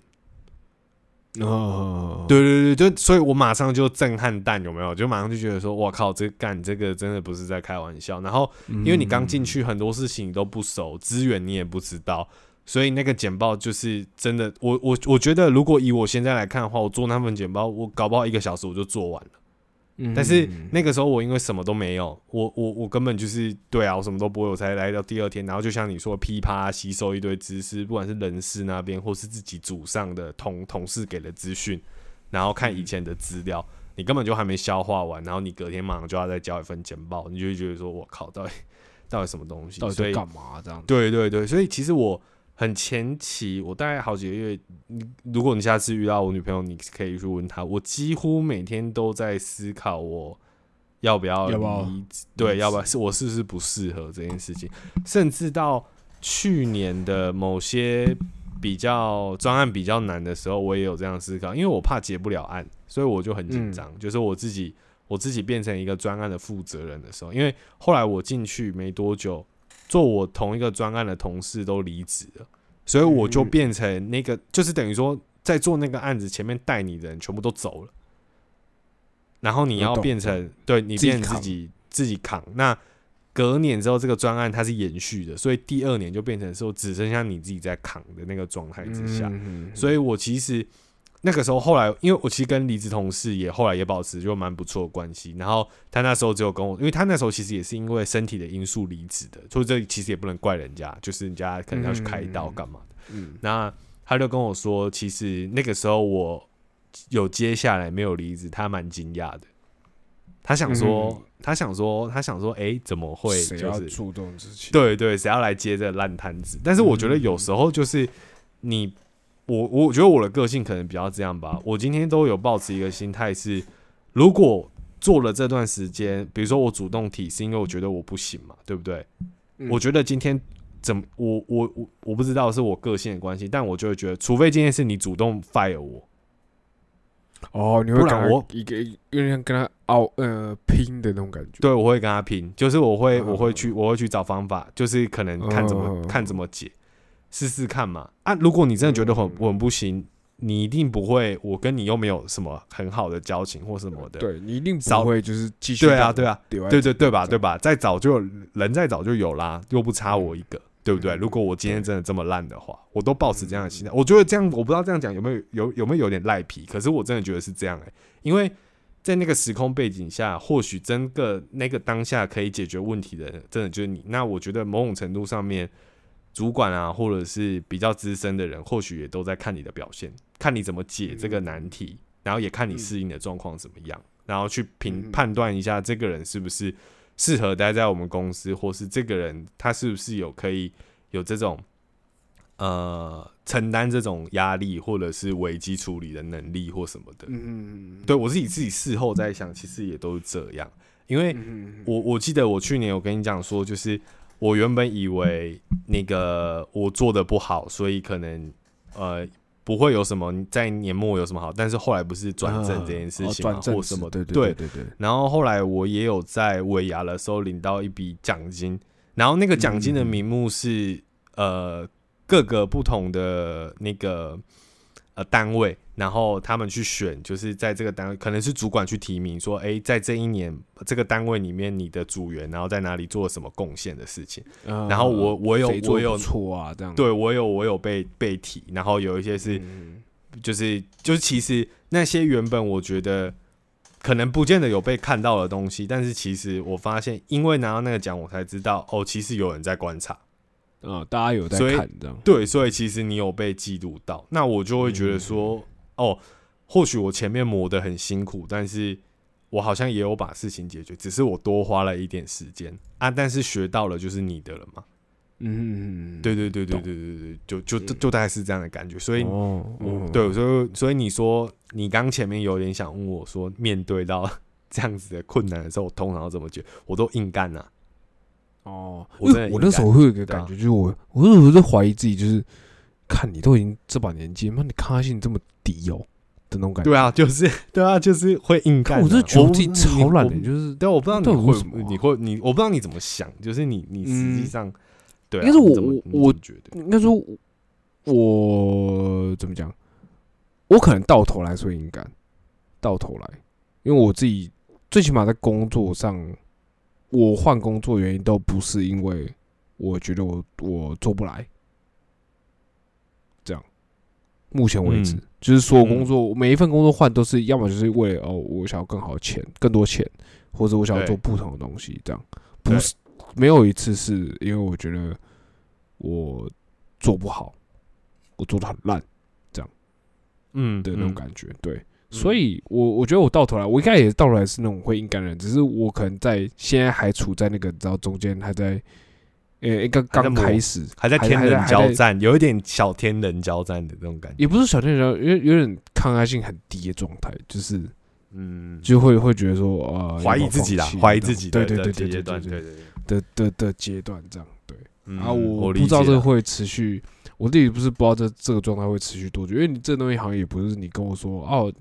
Speaker 2: 哦，对对对，就所以我马上就震撼弹，有没有？就马上就觉得说，我靠，这干这个真的不是在开玩笑。然后因为你刚进去，很多事情你都不熟，资源你也不知道，所以那个简报就是真的。我我我觉得，如果以我现在来看的话，我做那份简报，我搞不好一个小时我就做完了。但是那个时候我因为什么都没有，我我我根本就是对啊，我什么都不会，我才来到第二天，然后就像你说噼啪吸收一堆知识，不管是人事那边或是自己组上的同同事给的资讯，然后看以前的资料，你根本就还没消化完，然后你隔天马上就要再交一份简报，你就会觉得说我靠，到底到底什么东西？
Speaker 1: 到底在干嘛？这样
Speaker 2: 对对对，所以其实我。很前期，我大概好几个月。你如果你下次遇到我女朋友，你可以去问她。我几乎每天都在思考，我要不要离？对，要不要是我是不是不适合这件事情？甚至到去年的某些比较专案比较难的时候，我也有这样思考，因为我怕结不了案，所以我就很紧张。就是我自己，我自己变成一个专案的负责人的时候，因为后来我进去没多久。做我同一个专案的同事都离职了，所以我就变成那个，就是等于说，在做那个案子前面带你的人全部都走了，然后你要变成对你变成自己自己扛。那隔年之后，这个专案它是延续的，所以第二年就变成说只剩下你自己在扛的那个状态之下。所以我其实。那个时候，后来因为我其实跟离职同事也后来也保持就蛮不错的关系。然后他那时候只有跟我，因为他那时候其实也是因为身体的因素离职的，所以这其实也不能怪人家，就是人家可能要去开刀干嘛的。嗯，那他就跟我说，其实那个时候我有接下来没有离职，他蛮惊讶的。他想说，他想说，他想说，哎，怎么会？就是
Speaker 1: 主动自己？
Speaker 2: 对对，谁要来接这烂摊子？但是我觉得有时候就是你。我我觉得我的个性可能比较这样吧。我今天都有抱持一个心态是，如果做了这段时间，比如说我主动提，是因为我觉得我不行嘛，对不对？我觉得今天怎么，我我我我不知道是我个性的关系，但我就会觉得，除非今天是你主动 fire 我，
Speaker 1: 哦，你会跟我一个有点跟他熬呃拼的那种感觉。
Speaker 2: 对，我会跟他拼，就是我会我会去我会去找方法，就是可能看怎么看怎么解。试试看嘛啊！如果你真的觉得很很不行，你一定不会。我跟你又没有什么很好的交情或什么的，
Speaker 1: 对你一定不会就是继续
Speaker 2: 对啊对啊对对对吧对吧？再早就人再早就有啦，又不差我一个，对不对？如果我今天真的这么烂的话，我都保持这样的心态。我觉得这样，我不知道这样讲有没有有有没有有点赖皮，可是我真的觉得是这样哎，因为在那个时空背景下，或许真个那个当下可以解决问题的，真的就是你。那我觉得某种程度上面。主管啊，或者是比较资深的人，或许也都在看你的表现，看你怎么解这个难题，然后也看你适应的状况怎么样，然后去评判断一下这个人是不是适合待在我们公司，或是这个人他是不是有可以有这种呃承担这种压力，或者是危机处理的能力或什么的。嗯，对我自己自己事后在想，其实也都是这样，因为我我记得我去年有跟你讲说，就是。我原本以为那个我做的不好，所以可能呃不会有什么在年末有什么好，但是后来不是转正这件事情嘛，或什么
Speaker 1: 对对对对。
Speaker 2: 然后后来我也有在尾牙的时候领到一笔奖金，然后那个奖金的名目是呃各个不同的那个呃单位，然后他们去选，就是在这个单位，可能是主管去提名，说，哎，在这一年这个单位里面，你的组员然后在哪里做了什么贡献的事情。然后我我有我有
Speaker 1: 错啊，这样
Speaker 2: 对我有我有被被提，然后有一些是，就是就是其实那些原本我觉得可能不见得有被看到的东西，但是其实我发现，因为拿到那个奖，我才知道哦，其实有人在观察。
Speaker 1: 啊，大家有在看这样。
Speaker 2: 对，所以其实你有被记录到，那我就会觉得说，哦，或许我前面磨的很辛苦，但是我好像也有把事情解决，只是我多花了一点时间。啊，但是学到了就是你的了嘛。嗯，对对对对对对对，就就就大概是这样的感觉，所以，对，所以所以你说你刚前面有点想问我说，面对到 这样子的困难的时候，我通常要怎么解？我都硬干呐。
Speaker 1: 哦，我我那时候会有一个感觉，就是我我那时候在怀疑自己，就是看你都已经这把年纪，妈你抗压性这么低哦的那种感觉。
Speaker 2: 对啊，就是对啊，就是会硬干。
Speaker 1: 我是觉得自己超懒的，就是
Speaker 2: 对，我不知道你会什么，你会你我不知道你怎么想，就是你你实际上对，
Speaker 1: 应该是我我我觉得应该说，我怎么讲？我可能到头来说硬干，到头来，因为我自己最起码在工作上。我换工作原因都不是因为我觉得我我做不来，这样，目前为止。就是所有工作每一份工作换都是要么就是为了哦我想要更好的钱更多钱，或者我想要做不同的东西，这样。不是没有一次是因为我觉得我做不好，我做的很烂，这样，嗯的那种感觉，对。所以，我我觉得我到头来，我应该也到头来是那种会硬干人，只是我可能在现在还处在那个，你知道中间还在，呃，一个刚开始，
Speaker 2: 还在天人交战，有一点小天人交战的那种感觉，
Speaker 1: 也不是小天人交，因为有点抗压性很低的状态，就是，嗯，就会会觉得说，呃，
Speaker 2: 怀疑自己啦，怀疑自己，
Speaker 1: 对对对对
Speaker 2: 对对对
Speaker 1: 的的的阶段这样，对，啊，我不知道这会持续，我自己不是不知道这这个状态会持续多久，因为你这东西好像也不是你跟我说哦。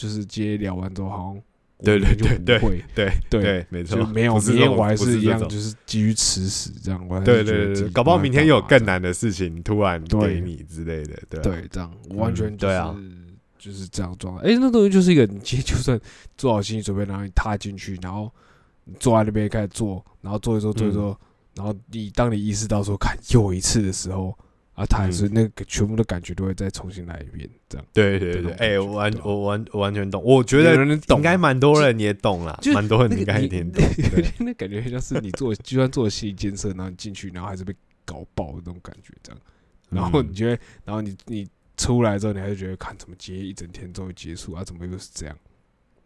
Speaker 1: 就是接聊完之后，好像
Speaker 2: 对对对对
Speaker 1: 对
Speaker 2: 对对，没错，
Speaker 1: 没有明天我还是一样，就是基于吃屎这样。
Speaker 2: 对对对，搞不好明天有更难的事情突然给你之类的，对
Speaker 1: 对，这样完全对啊，就是这样状态。哎，那东西就是一个，你其实就算做好心理准备，然后你踏进去，然后坐在那边开始做，然后做一做做一做，然后你当你意识到说看又一次的时候。啊，他还是那个全部的感觉都会再重新来一遍，这样。
Speaker 2: 对对对，哎，我完我完我完全懂，我觉得应该蛮多人也懂啦，蛮多人应该也听 懂。
Speaker 1: 那感觉像是你做，就算做心理建设，然后你进去，然后还是被搞爆的那种感觉，这样。然后你觉得，然后你你出来之后，你还是觉得，看怎么接一整天终于结束啊？怎么又是这样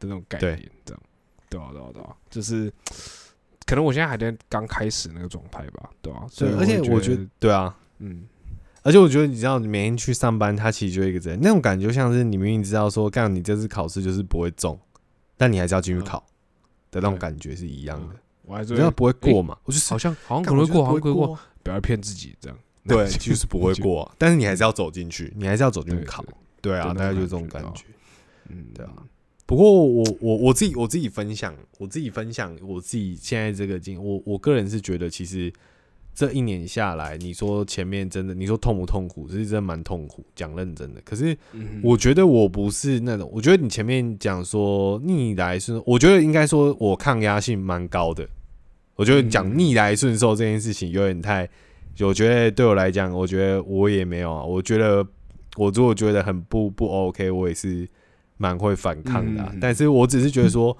Speaker 1: 的那种概念？这样，对啊对啊对啊，就是可能我现在还在刚开始那个状态吧，对吧？所以
Speaker 2: 而且我觉得，对啊，嗯。而且我觉得，你知道，你每天去上班，他其实就一个人，那种感觉，就像是你明明知道说，干你这次考试就是不会中，但你还是要进去考的那种感觉是一样的。
Speaker 1: 我还是
Speaker 2: 觉得不会过嘛，
Speaker 1: 我就好像好像可能会过，好像会过，不要骗自己这样。
Speaker 2: 对，就是不会过，但是你还是要走进去，你还是要走进去考。对啊，大概就是这种感觉。嗯，对啊。不过我我我自己我自己分享，我自己分享我自己现在这个经，我我个人是觉得其实。这一年下来，你说前面真的，你说痛不痛苦？其实真的蛮痛苦，讲认真的。可是我觉得我不是那种，我觉得你前面讲说逆来顺，我觉得应该说我抗压性蛮高的。我觉得讲逆来顺受这件事情有点太，我觉得对我来讲，我觉得我也没有啊。我觉得我如果觉得很不不 OK，我也是蛮会反抗的。但是我只是觉得说。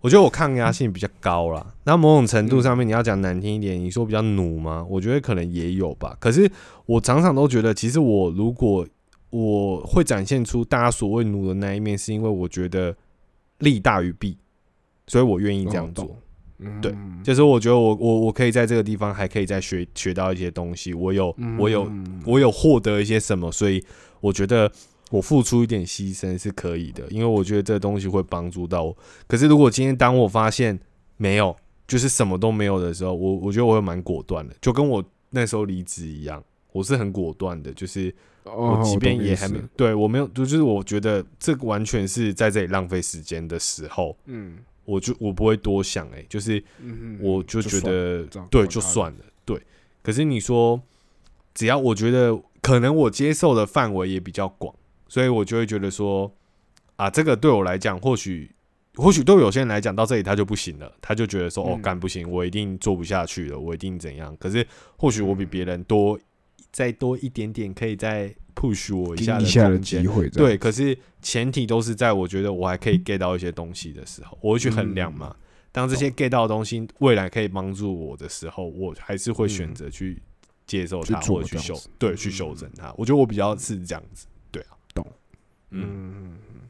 Speaker 2: 我觉得我抗压性比较高啦。那某种程度上面，你要讲难听一点，你说比较努吗？我觉得可能也有吧。可是我常常都觉得，其实我如果我会展现出大家所谓努的那一面，是因为我觉得利大于弊，所以我愿意这样做。对，就是我觉得我我我可以在这个地方还可以再学学到一些东西，我有我有我有获得一些什么，所以我觉得。我付出一点牺牲是可以的，因为我觉得这东西会帮助到我。可是如果今天当我发现没有，就是什么都没有的时候，我我觉得我会蛮果断的，就跟我那时候离职一样，我是很果断的，就是我即便也还没对我没有，就是我觉得这完全是在这里浪费时间的时候，嗯，我就我不会多想，哎，就是我就觉得对就算了，对。可是你说只要我觉得可能我接受的范围也比较广。所以我就会觉得说，啊，这个对我来讲，或许或许对有些人来讲，到这里他就不行了，他就觉得说，哦，干不行，我一定做不下去了，我一定怎样。可是或许我比别人多再多一点点，可以再 push 我一下
Speaker 1: 一下的机会，
Speaker 2: 对，，可是前提都是在我觉得我还可以 get 到一些东西的时候，我会去衡量嘛。当这些 get 到的东西未来可以帮助我的时候，我还是会选择去接受它，或者去修对，去修正它。我觉得我比较是这样子，嗯，
Speaker 1: 嗯嗯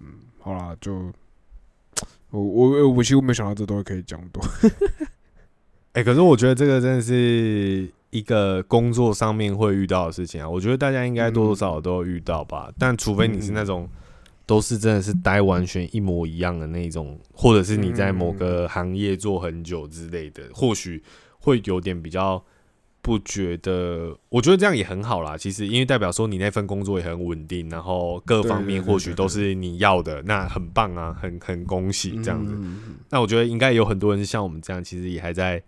Speaker 1: 嗯，好啦，就我我我其实我没想到这东西可以讲多，
Speaker 2: 哎，可是我觉得这个真的是一个工作上面会遇到的事情啊。我觉得大家应该多多少少都有遇到吧，但除非你是那种。都是真的是待完全一模一样的那种，或者是你在某个行业做很久之类的，或许会有点比较不觉得。我觉得这样也很好啦。其实因为代表说你那份工作也很稳定，然后各方面或许都是你要的，那很棒啊，很很恭喜这样子。
Speaker 1: 嗯
Speaker 2: 那我觉得应该有很多人像我们这样，其实也还在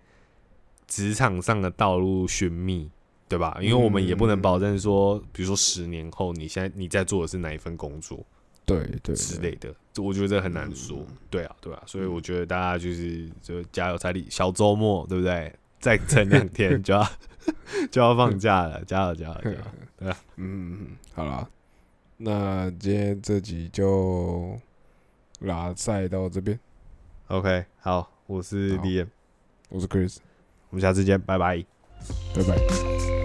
Speaker 2: 职场上的道路寻觅，对吧？因为我们也不能保证说，比如说十年后你现在你在做的是哪一份工作。
Speaker 1: 对对
Speaker 2: 之类的，我觉得很难说。对啊，对啊，所以我觉得大家就是就加油彩礼，小周末对不对？再撑两天 就要就要放假了，加油加油加油！对啊，
Speaker 1: 嗯，嗯好了，那今天这集就拉赛到这边
Speaker 2: ，OK，好，我是
Speaker 1: 好
Speaker 2: Liam，
Speaker 1: 我是 Chris，
Speaker 2: 我们下次见，拜拜。
Speaker 1: 拜拜。